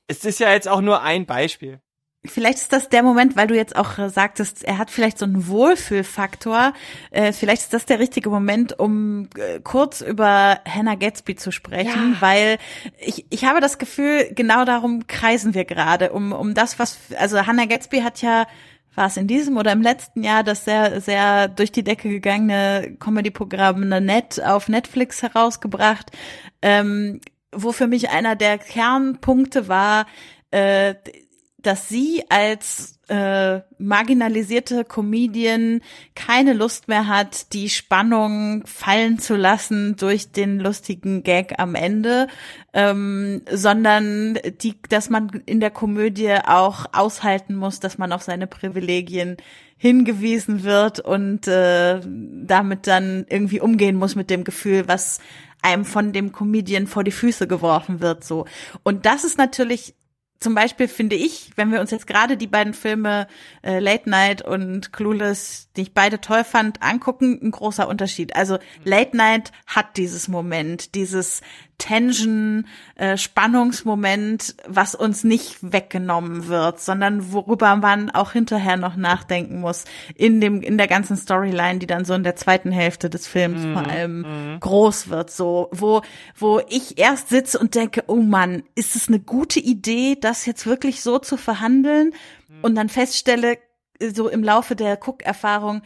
es ist ja jetzt auch nur ein Beispiel. Vielleicht ist das der Moment, weil du jetzt auch äh, sagtest, er hat vielleicht so einen Wohlfühlfaktor. Äh, vielleicht ist das der richtige Moment, um äh, kurz über Hannah Gatsby zu sprechen, ja. weil ich, ich habe das Gefühl, genau darum kreisen wir gerade, um, um das, was, also Hannah Gatsby hat ja war es in diesem oder im letzten Jahr das sehr, sehr durch die Decke gegangene Comedy-Programm Net auf Netflix herausgebracht, ähm, wo für mich einer der Kernpunkte war, äh, dass sie als äh, marginalisierte Comedian keine Lust mehr hat, die Spannung fallen zu lassen durch den lustigen Gag am Ende, ähm, sondern die, dass man in der Komödie auch aushalten muss, dass man auf seine Privilegien hingewiesen wird und äh, damit dann irgendwie umgehen muss mit dem Gefühl, was einem von dem Comedian vor die Füße geworfen wird, so. Und das ist natürlich zum Beispiel finde ich, wenn wir uns jetzt gerade die beiden Filme äh, Late Night und Clueless, die ich beide toll fand, angucken, ein großer Unterschied. Also Late Night hat dieses Moment, dieses Tension, äh, Spannungsmoment, was uns nicht weggenommen wird, sondern worüber man auch hinterher noch nachdenken muss in dem in der ganzen Storyline, die dann so in der zweiten Hälfte des Films mhm. vor allem mhm. groß wird, so wo wo ich erst sitze und denke, oh Mann, ist es eine gute Idee, das jetzt wirklich so zu verhandeln mhm. und dann feststelle so im Laufe der Cook-Erfahrung,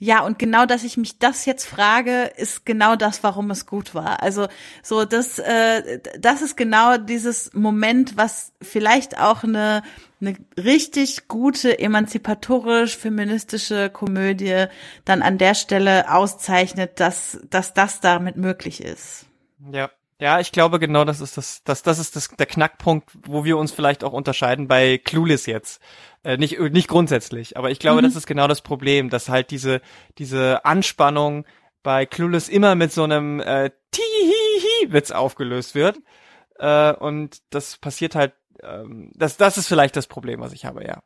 ja, und genau, dass ich mich das jetzt frage, ist genau das, warum es gut war. Also so das, äh, das ist genau dieses Moment, was vielleicht auch eine eine richtig gute emanzipatorisch feministische Komödie dann an der Stelle auszeichnet, dass dass das damit möglich ist. Ja. Ja, ich glaube genau, das ist das, das, das ist das, der Knackpunkt, wo wir uns vielleicht auch unterscheiden bei Clueless jetzt. Äh, nicht, nicht grundsätzlich, aber ich glaube, mhm. das ist genau das Problem, dass halt diese, diese Anspannung bei Clueless immer mit so einem äh, Tihihi-Witz aufgelöst wird. Äh, und das passiert halt, ähm, das, das ist vielleicht das Problem, was ich habe, ja.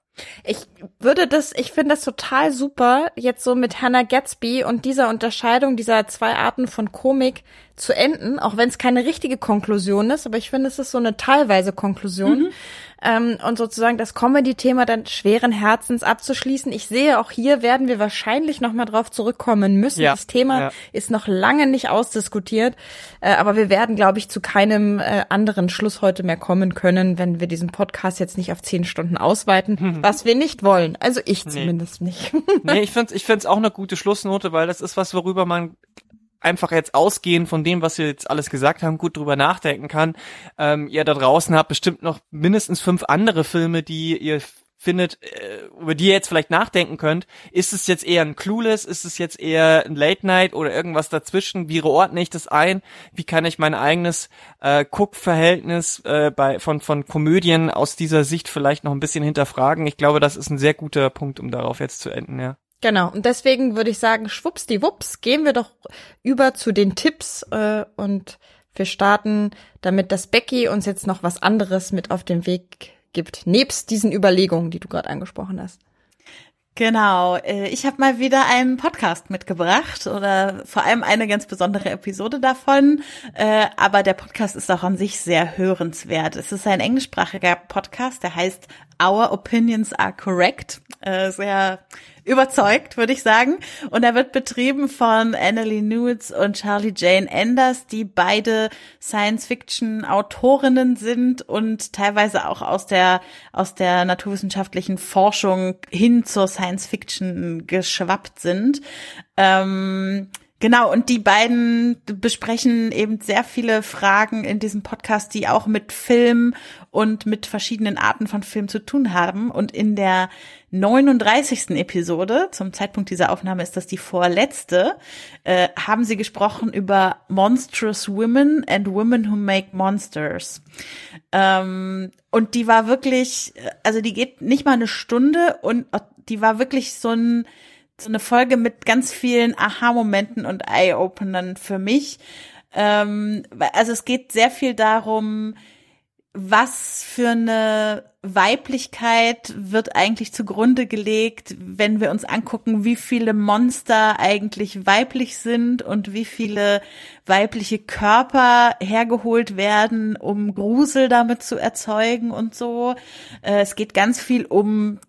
Ich würde das, ich finde das total super, jetzt so mit Hannah Gatsby und dieser Unterscheidung dieser zwei Arten von Komik zu enden, auch wenn es keine richtige Konklusion ist, aber ich finde, es ist so eine teilweise Konklusion. Mhm ähm, und sozusagen das Comedy-Thema dann schweren Herzens abzuschließen. Ich sehe, auch hier werden wir wahrscheinlich nochmal drauf zurückkommen müssen. Ja, das Thema ja. ist noch lange nicht ausdiskutiert, äh, aber wir werden, glaube ich, zu keinem äh, anderen Schluss heute mehr kommen können, wenn wir diesen Podcast jetzt nicht auf zehn Stunden ausweiten, mhm. was wir nicht wollen. Also ich zumindest nee. nicht. nee, (laughs) ich finde ich find's auch eine gute Schlussnote, weil das ist was, worüber man einfach jetzt ausgehend von dem, was wir jetzt alles gesagt haben, gut drüber nachdenken kann. Ähm, ihr da draußen habt bestimmt noch mindestens fünf andere Filme, die ihr findet, äh, über die ihr jetzt vielleicht nachdenken könnt. Ist es jetzt eher ein Clueless? Ist es jetzt eher ein Late Night oder irgendwas dazwischen? Wie ordne ich das ein? Wie kann ich mein eigenes äh, Cook-Verhältnis äh, bei von von Komödien aus dieser Sicht vielleicht noch ein bisschen hinterfragen? Ich glaube, das ist ein sehr guter Punkt, um darauf jetzt zu enden, ja. Genau, und deswegen würde ich sagen, schwuppsdiwupps, gehen wir doch über zu den Tipps äh, und wir starten damit, dass Becky uns jetzt noch was anderes mit auf den Weg gibt, nebst diesen Überlegungen, die du gerade angesprochen hast. Genau, äh, ich habe mal wieder einen Podcast mitgebracht oder vor allem eine ganz besondere Episode davon. Äh, aber der Podcast ist auch an sich sehr hörenswert. Es ist ein englischsprachiger Podcast, der heißt Our Opinions Are Correct. Äh, sehr überzeugt, würde ich sagen. Und er wird betrieben von Annalie Newitz und Charlie Jane Enders, die beide Science-Fiction-Autorinnen sind und teilweise auch aus der, aus der naturwissenschaftlichen Forschung hin zur Science-Fiction geschwappt sind. Ähm, Genau, und die beiden besprechen eben sehr viele Fragen in diesem Podcast, die auch mit Film und mit verschiedenen Arten von Film zu tun haben. Und in der 39. Episode, zum Zeitpunkt dieser Aufnahme ist das die vorletzte, äh, haben sie gesprochen über Monstrous Women and Women Who Make Monsters. Ähm, und die war wirklich, also die geht nicht mal eine Stunde und die war wirklich so ein so eine Folge mit ganz vielen Aha-Momenten und Eye-Openern für mich. Ähm, also es geht sehr viel darum, was für eine Weiblichkeit wird eigentlich zugrunde gelegt, wenn wir uns angucken, wie viele Monster eigentlich weiblich sind und wie viele weibliche Körper hergeholt werden, um Grusel damit zu erzeugen und so. Äh, es geht ganz viel um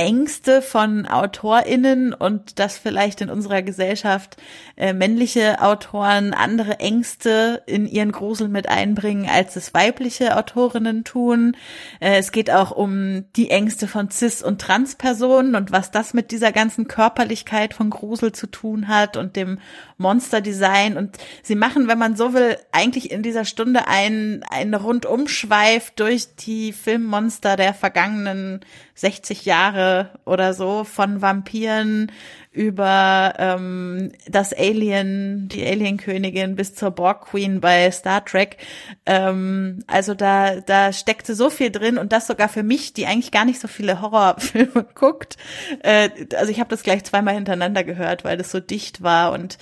Ängste von AutorInnen und dass vielleicht in unserer Gesellschaft äh, männliche Autoren andere Ängste in ihren Grusel mit einbringen, als es weibliche Autorinnen tun. Äh, es geht auch um die Ängste von Cis- und Trans-Personen und was das mit dieser ganzen Körperlichkeit von Grusel zu tun hat und dem Monsterdesign. Und sie machen, wenn man so will, eigentlich in dieser Stunde einen, einen Rundumschweif durch die Filmmonster der vergangenen 60 Jahre oder so von Vampiren über ähm, das Alien, die Alienkönigin bis zur Borg Queen bei Star Trek. Ähm, also da, da steckte so viel drin und das sogar für mich, die eigentlich gar nicht so viele Horrorfilme (laughs) guckt. Äh, also ich habe das gleich zweimal hintereinander gehört, weil das so dicht war und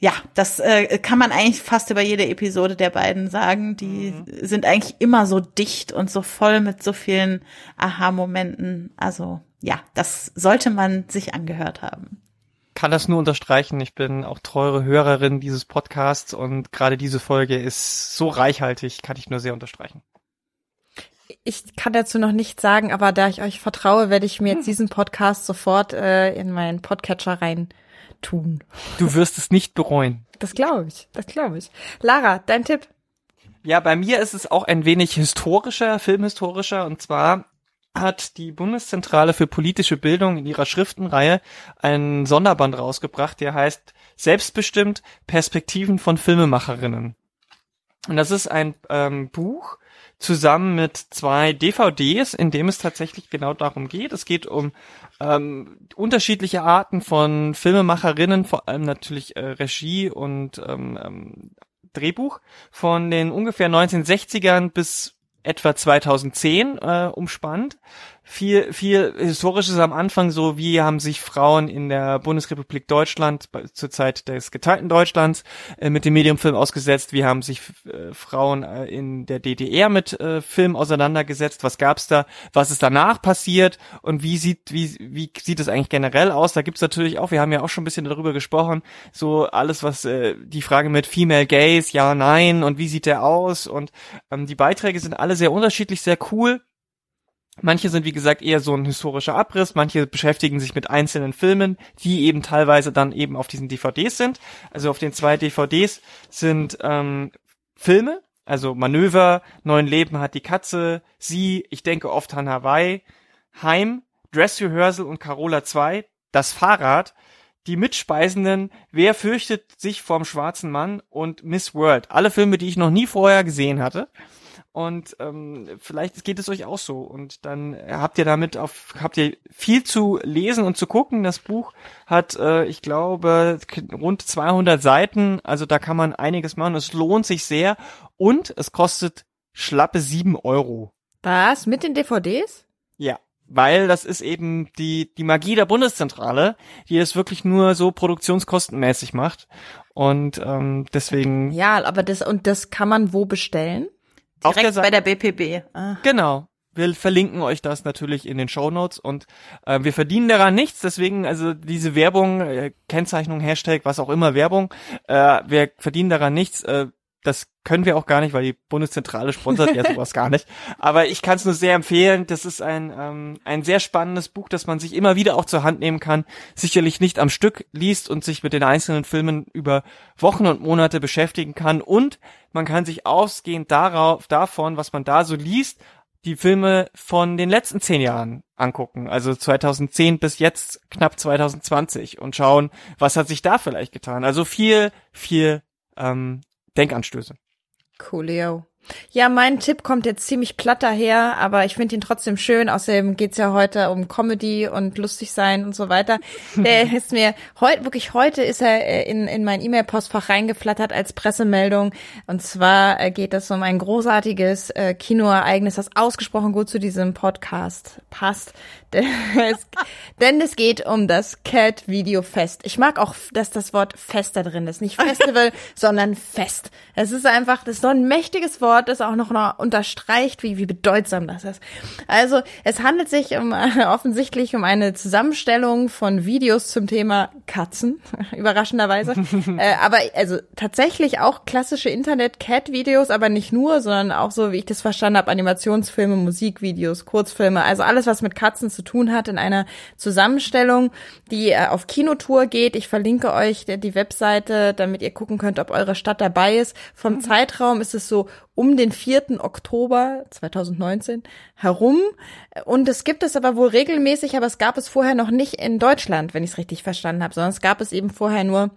ja, das äh, kann man eigentlich fast über jede Episode der beiden sagen. Die mhm. sind eigentlich immer so dicht und so voll mit so vielen Aha-Momenten. Also ja, das sollte man sich angehört haben. Kann das nur unterstreichen. Ich bin auch teure Hörerin dieses Podcasts und gerade diese Folge ist so reichhaltig, kann ich nur sehr unterstreichen. Ich kann dazu noch nichts sagen, aber da ich euch vertraue, werde ich mir jetzt hm. diesen Podcast sofort äh, in meinen Podcatcher rein tun. Du wirst es nicht bereuen. Das glaube ich, das glaube ich. Lara, dein Tipp? Ja, bei mir ist es auch ein wenig historischer, filmhistorischer, und zwar hat die Bundeszentrale für politische Bildung in ihrer Schriftenreihe einen Sonderband rausgebracht, der heißt Selbstbestimmt Perspektiven von Filmemacherinnen. Und das ist ein ähm, Buch zusammen mit zwei DVDs, in dem es tatsächlich genau darum geht. Es geht um ähm, unterschiedliche Arten von Filmemacherinnen, vor allem natürlich äh, Regie und ähm, ähm, Drehbuch von den ungefähr 1960ern bis etwa 2010 äh, umspannt viel, viel Historisches am Anfang, so wie haben sich Frauen in der Bundesrepublik Deutschland zur Zeit des geteilten Deutschlands äh, mit dem Mediumfilm ausgesetzt, wie haben sich äh, Frauen äh, in der DDR mit Film auseinandergesetzt, was gab's da, was ist danach passiert? Und wie sieht, wie, wie sieht es eigentlich generell aus? Da gibt's natürlich auch, wir haben ja auch schon ein bisschen darüber gesprochen, so alles, was die Frage mit Female Gaze, ja, nein und wie sieht der aus? Und ähm, die Beiträge sind alle sehr unterschiedlich, sehr cool Manche sind, wie gesagt, eher so ein historischer Abriss, manche beschäftigen sich mit einzelnen Filmen, die eben teilweise dann eben auf diesen DVDs sind. Also auf den zwei DVDs sind ähm, Filme, also Manöver, Neuen Leben hat die Katze, Sie, ich denke oft an Hawaii, Heim, Dress Rehearsal und Carola 2, Das Fahrrad, die Mitspeisenden, Wer fürchtet sich vorm schwarzen Mann und Miss World. Alle Filme, die ich noch nie vorher gesehen hatte. Und ähm, vielleicht geht es euch auch so. Und dann habt ihr damit auf, habt ihr viel zu lesen und zu gucken. Das Buch hat, äh, ich glaube, rund 200 Seiten. Also da kann man einiges machen. Es lohnt sich sehr. Und es kostet schlappe sieben Euro. Was? Mit den DVDs? Ja. Weil das ist eben die, die Magie der Bundeszentrale, die es wirklich nur so produktionskostenmäßig macht. Und ähm, deswegen. Ja, aber das und das kann man wo bestellen? Direkt der bei der BPB. Ah. Genau. Wir verlinken euch das natürlich in den Show Notes und äh, wir verdienen daran nichts, deswegen also diese Werbung, äh, Kennzeichnung, Hashtag, was auch immer Werbung, äh, wir verdienen daran nichts. Äh, das können wir auch gar nicht, weil die Bundeszentrale sponsert ja sowas gar nicht. Aber ich kann es nur sehr empfehlen. Das ist ein, ähm, ein sehr spannendes Buch, das man sich immer wieder auch zur Hand nehmen kann. Sicherlich nicht am Stück liest und sich mit den einzelnen Filmen über Wochen und Monate beschäftigen kann. Und man kann sich ausgehend darauf, davon, was man da so liest, die Filme von den letzten zehn Jahren angucken, also 2010 bis jetzt knapp 2020 und schauen, was hat sich da vielleicht getan. Also viel, viel ähm, Denkanstöße. Coolio. Ja, mein Tipp kommt jetzt ziemlich platt daher, aber ich finde ihn trotzdem schön. Außerdem geht's ja heute um Comedy und lustig sein und so weiter. Der (laughs) ist mir heute, wirklich heute ist er äh, in, in mein E-Mail-Postfach reingeflattert als Pressemeldung. Und zwar äh, geht es um ein großartiges äh, Kinoereignis, das ausgesprochen gut zu diesem Podcast passt. (laughs) Denn es, denn es geht um das Cat Video Fest. Ich mag auch, dass das Wort Fest da drin ist. Nicht Festival, (laughs) sondern Fest. Es ist einfach, das ist so ein mächtiges Wort Wort das auch noch, unterstreicht, wie, wie bedeutsam das ist. Also es handelt sich um äh, (laughs) offensichtlich um eine Zusammenstellung von Videos zum Thema Katzen, (laughs) überraschenderweise. (laughs) äh, aber also tatsächlich auch klassische Internet-Cat-Videos, aber nicht nur, sondern auch so, wie ich das verstanden habe, Animationsfilme, Musikvideos, Kurzfilme, also alles, was mit Katzen zu tun hat, in einer Zusammenstellung, die äh, auf Kinotour geht. Ich verlinke euch die Webseite, damit ihr gucken könnt, ob eure Stadt dabei ist. Vom mhm. Zeitraum ist es so um den 4. Oktober 2019 herum. Und es gibt es aber wohl regelmäßig, aber es gab es vorher noch nicht in Deutschland, wenn ich es richtig verstanden habe, sondern es gab es eben vorher nur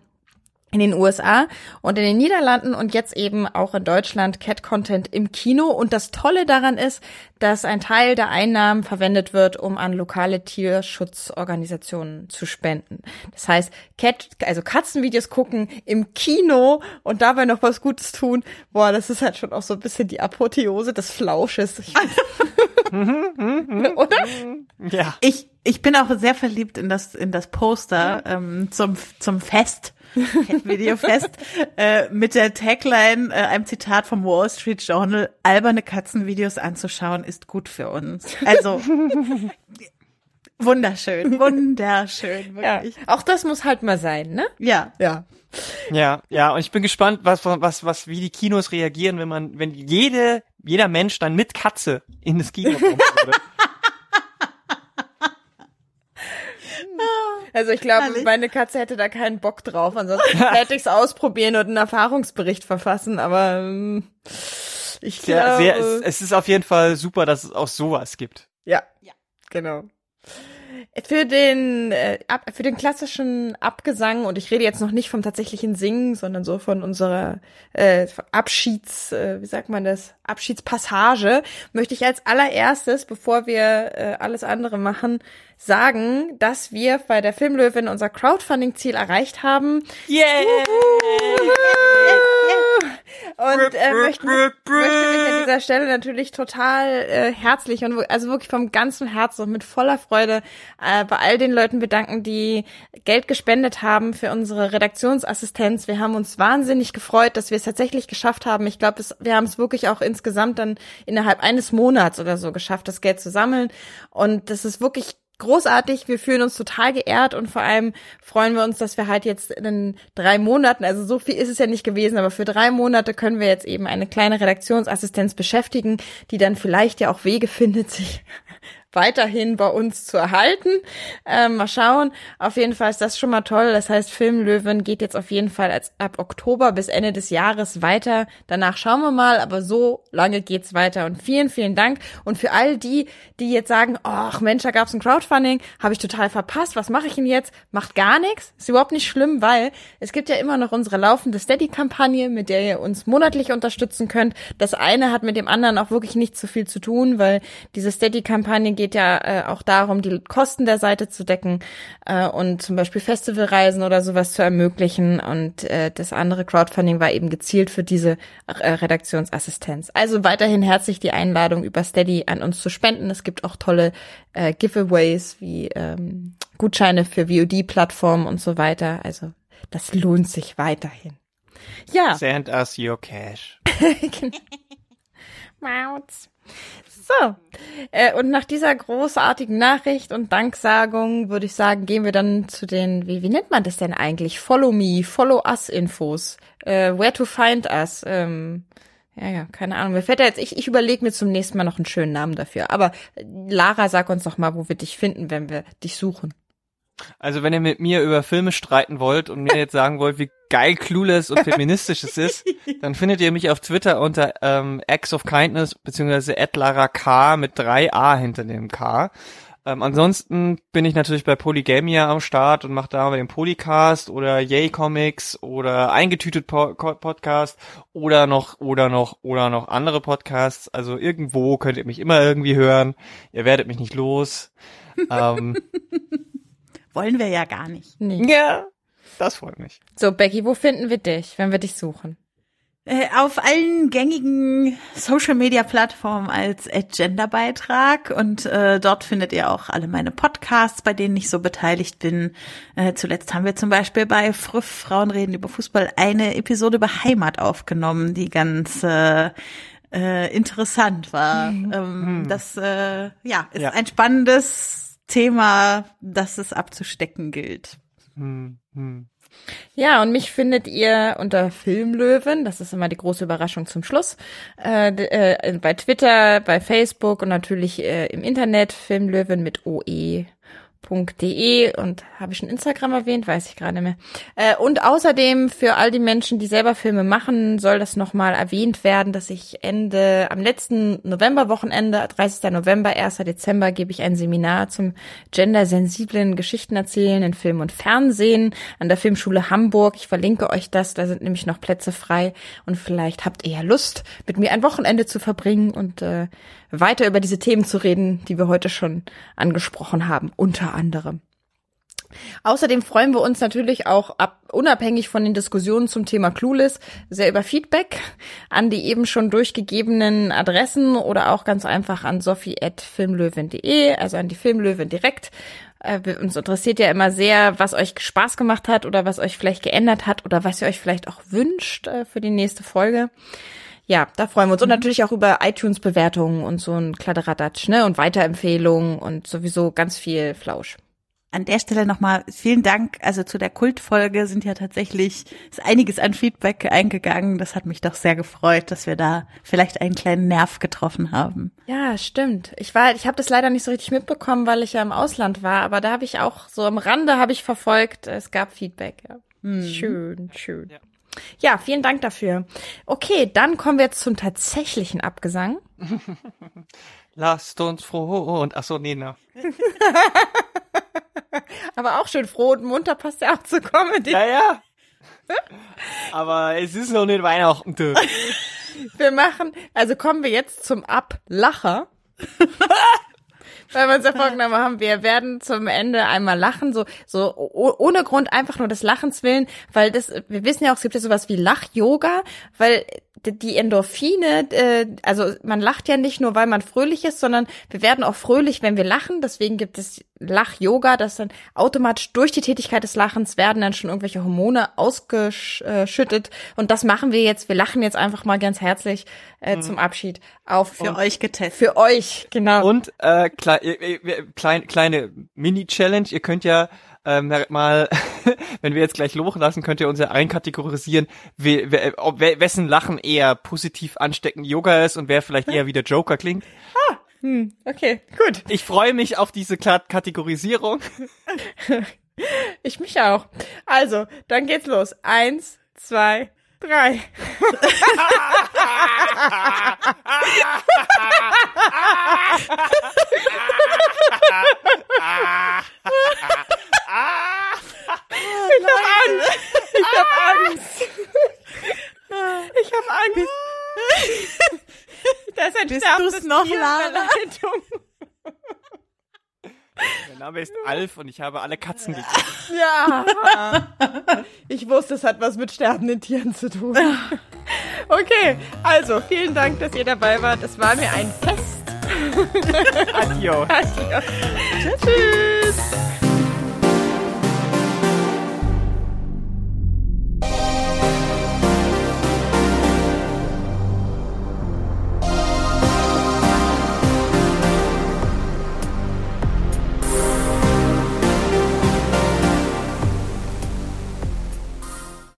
in den USA und in den Niederlanden und jetzt eben auch in Deutschland Cat Content im Kino. Und das Tolle daran ist, dass ein Teil der Einnahmen verwendet wird, um an lokale Tierschutzorganisationen zu spenden. Das heißt, Cat, also Katzenvideos gucken im Kino und dabei noch was Gutes tun. Boah, das ist halt schon auch so ein bisschen die Apotheose des Flausches. (laughs) Oder? Ja. Ich, ich bin auch sehr verliebt in das, in das Poster ähm, zum, zum Fest Video fest, äh, mit der Tagline, äh, einem Zitat vom Wall Street Journal, alberne Katzenvideos anzuschauen ist gut für uns. Also, (laughs) wunderschön, wunderschön, wirklich. Ja, auch das muss halt mal sein, ne? Ja. Ja. Ja, ja, und ich bin gespannt, was, was, was, wie die Kinos reagieren, wenn man, wenn jede, jeder Mensch dann mit Katze in das Kino kommen (laughs) würde. Also ich glaube, meine Katze hätte da keinen Bock drauf. Ansonsten (laughs) hätte ich es ausprobieren und einen Erfahrungsbericht verfassen. Aber ähm, ich glaube... Sehr, es, es ist auf jeden Fall super, dass es auch sowas gibt. Ja, ja. genau. Für den, äh, ab, für den klassischen Abgesang, und ich rede jetzt noch nicht vom tatsächlichen Singen, sondern so von unserer äh, Abschieds, äh, wie sagt man das, Abschiedspassage, möchte ich als allererstes, bevor wir äh, alles andere machen, sagen, dass wir bei der Filmlöwin unser Crowdfunding-Ziel erreicht haben. Yeah! Und äh, möchte, möchte mich an dieser Stelle natürlich total äh, herzlich und also wirklich vom ganzen Herzen und mit voller Freude äh, bei all den Leuten bedanken, die Geld gespendet haben für unsere Redaktionsassistenz. Wir haben uns wahnsinnig gefreut, dass wir es tatsächlich geschafft haben. Ich glaube, wir haben es wirklich auch insgesamt dann innerhalb eines Monats oder so geschafft, das Geld zu sammeln. Und das ist wirklich großartig. Wir fühlen uns total geehrt und vor allem freuen wir uns, dass wir halt jetzt in drei Monaten, also so viel ist es ja nicht gewesen, aber für drei Monate können wir jetzt eben eine kleine Redaktionsassistenz beschäftigen, die dann vielleicht ja auch Wege (laughs) findet, sich weiterhin bei uns zu erhalten. Ähm, mal schauen. Auf jeden Fall ist das schon mal toll. Das heißt, Filmlöwen geht jetzt auf jeden Fall als ab Oktober bis Ende des Jahres weiter. Danach schauen wir mal, aber so lange geht's weiter. Und vielen, vielen Dank. Und für all die, die jetzt sagen, ach Mensch, da gab's ein Crowdfunding, habe ich total verpasst. Was mache ich denn jetzt? Macht gar nichts. Ist überhaupt nicht schlimm, weil es gibt ja immer noch unsere laufende Steady-Kampagne, mit der ihr uns monatlich unterstützen könnt. Das eine hat mit dem anderen auch wirklich nicht so viel zu tun, weil diese Steady-Kampagne geht ja äh, auch darum, die Kosten der Seite zu decken äh, und zum Beispiel Festivalreisen oder sowas zu ermöglichen. Und äh, das andere Crowdfunding war eben gezielt für diese äh, Redaktionsassistenz. Also weiterhin herzlich die Einladung über Steady an uns zu spenden. Es gibt auch tolle äh, Giveaways wie ähm, Gutscheine für VOD-Plattformen und so weiter. Also das lohnt sich weiterhin. Ja. Send us your cash. (laughs) (laughs) Mautz. So, äh, und nach dieser großartigen Nachricht und Danksagung würde ich sagen, gehen wir dann zu den, wie, wie nennt man das denn eigentlich? Follow me, follow us Infos, äh, where to find us. Ähm, ja, ja, keine Ahnung. Mir fällt da jetzt, ich, ich überlege mir zum nächsten Mal noch einen schönen Namen dafür. Aber Lara, sag uns doch mal, wo wir dich finden, wenn wir dich suchen. Also wenn ihr mit mir über Filme streiten wollt und mir jetzt sagen wollt, wie geil Clueless und feministisch es ist, (laughs) dann findet ihr mich auf Twitter unter ähm, Acts of Kindness beziehungsweise Lara K mit drei A hinter dem K. Ähm, ansonsten bin ich natürlich bei Polygamia am Start und mache da den Polycast oder Yay Comics oder eingetütet po Podcast oder noch oder noch oder noch andere Podcasts. Also irgendwo könnt ihr mich immer irgendwie hören. Ihr werdet mich nicht los. (laughs) ähm, wollen wir ja gar nicht. Nee. Ja, das freut mich. So, Becky, wo finden wir dich, wenn wir dich suchen? Äh, auf allen gängigen Social Media Plattformen als Agenda-Beitrag und äh, dort findet ihr auch alle meine Podcasts, bei denen ich so beteiligt bin. Äh, zuletzt haben wir zum Beispiel bei Früff Frauen reden über Fußball eine Episode über Heimat aufgenommen, die ganz äh, äh, interessant war. Ähm, das äh, ja ist ja. ein spannendes Thema, das es abzustecken gilt. Hm, hm. Ja, und mich findet ihr unter Filmlöwen, das ist immer die große Überraschung zum Schluss, äh, äh, bei Twitter, bei Facebook und natürlich äh, im Internet Filmlöwen mit OE und habe ich schon Instagram erwähnt, weiß ich gerade mehr. Äh, und außerdem für all die Menschen, die selber Filme machen, soll das nochmal erwähnt werden, dass ich Ende am letzten Novemberwochenende, 30. November, 1. Dezember, gebe ich ein Seminar zum gendersensiblen Geschichten erzählen in Film und Fernsehen an der Filmschule Hamburg. Ich verlinke euch das, da sind nämlich noch Plätze frei und vielleicht habt ihr ja Lust, mit mir ein Wochenende zu verbringen und äh, weiter über diese Themen zu reden, die wir heute schon angesprochen haben, unter anderem. Außerdem freuen wir uns natürlich auch ab, unabhängig von den Diskussionen zum Thema Clueless sehr über Feedback an die eben schon durchgegebenen Adressen oder auch ganz einfach an sophie.filmlöwen.de, also an die Filmlöwen direkt. Äh, uns interessiert ja immer sehr, was euch Spaß gemacht hat oder was euch vielleicht geändert hat oder was ihr euch vielleicht auch wünscht äh, für die nächste Folge. Ja, da freuen wir uns. Und mhm. natürlich auch über iTunes-Bewertungen und so ein Kladderadatsch, ne? Und Weiterempfehlungen und sowieso ganz viel Flausch. An der Stelle nochmal vielen Dank. Also zu der Kultfolge sind ja tatsächlich ist einiges an Feedback eingegangen. Das hat mich doch sehr gefreut, dass wir da vielleicht einen kleinen Nerv getroffen haben. Ja, stimmt. Ich war, ich habe das leider nicht so richtig mitbekommen, weil ich ja im Ausland war. Aber da habe ich auch so am Rande habe ich verfolgt. Es gab Feedback. Ja. Hm. Schön, schön. Ja. Ja, vielen Dank dafür. Okay, dann kommen wir jetzt zum tatsächlichen Abgesang. (laughs) Lasst uns froh und ach so, nee, na. (laughs) Aber auch schön froh und munter passt ja auch zur Comedy. Ja, ja. (laughs) Aber es ist noch nicht Weihnachten. wir machen, also kommen wir jetzt zum Ablacher. Weil wir uns (laughs) ja vorgenommen haben, wir werden zum Ende einmal lachen, so, so ohne Grund einfach nur des Lachens willen, weil das, wir wissen ja auch, es gibt ja sowas wie Lach-Yoga, weil die Endorphine, äh, also man lacht ja nicht nur, weil man fröhlich ist, sondern wir werden auch fröhlich, wenn wir lachen. Deswegen gibt es Lach-Yoga, das dann automatisch durch die Tätigkeit des Lachens werden dann schon irgendwelche Hormone ausgeschüttet. Und das machen wir jetzt. Wir lachen jetzt einfach mal ganz herzlich äh, mhm. zum Abschied auf. Für euch getestet. Für euch, genau. Und äh, klei klein, kleine Mini-Challenge. Ihr könnt ja ähm, mal, (laughs) wenn wir jetzt gleich loslassen, könnt ihr uns ja einkategorisieren, we, we, ob wessen Lachen eher positiv ansteckend Yoga ist und wer vielleicht eher wie der Joker klingt. Ah, hm, okay, gut. Ich freue mich auf diese Kategorisierung. (laughs) ich mich auch. Also, dann geht's los. Eins, zwei, drei. ich hab Angst. Ich hab Angst. Ich hab Angst. Da ist ein Bist sterbendes noch Leitung. (laughs) Mein Name ist Alf und ich habe alle Katzen gekriegt. Ja. (laughs) Ich wusste, es hat was mit sterbenden Tieren zu tun. (laughs) Okay, also vielen Dank, dass ihr dabei wart. Es war mir ein Fest. Adios. Adios. Tschüss.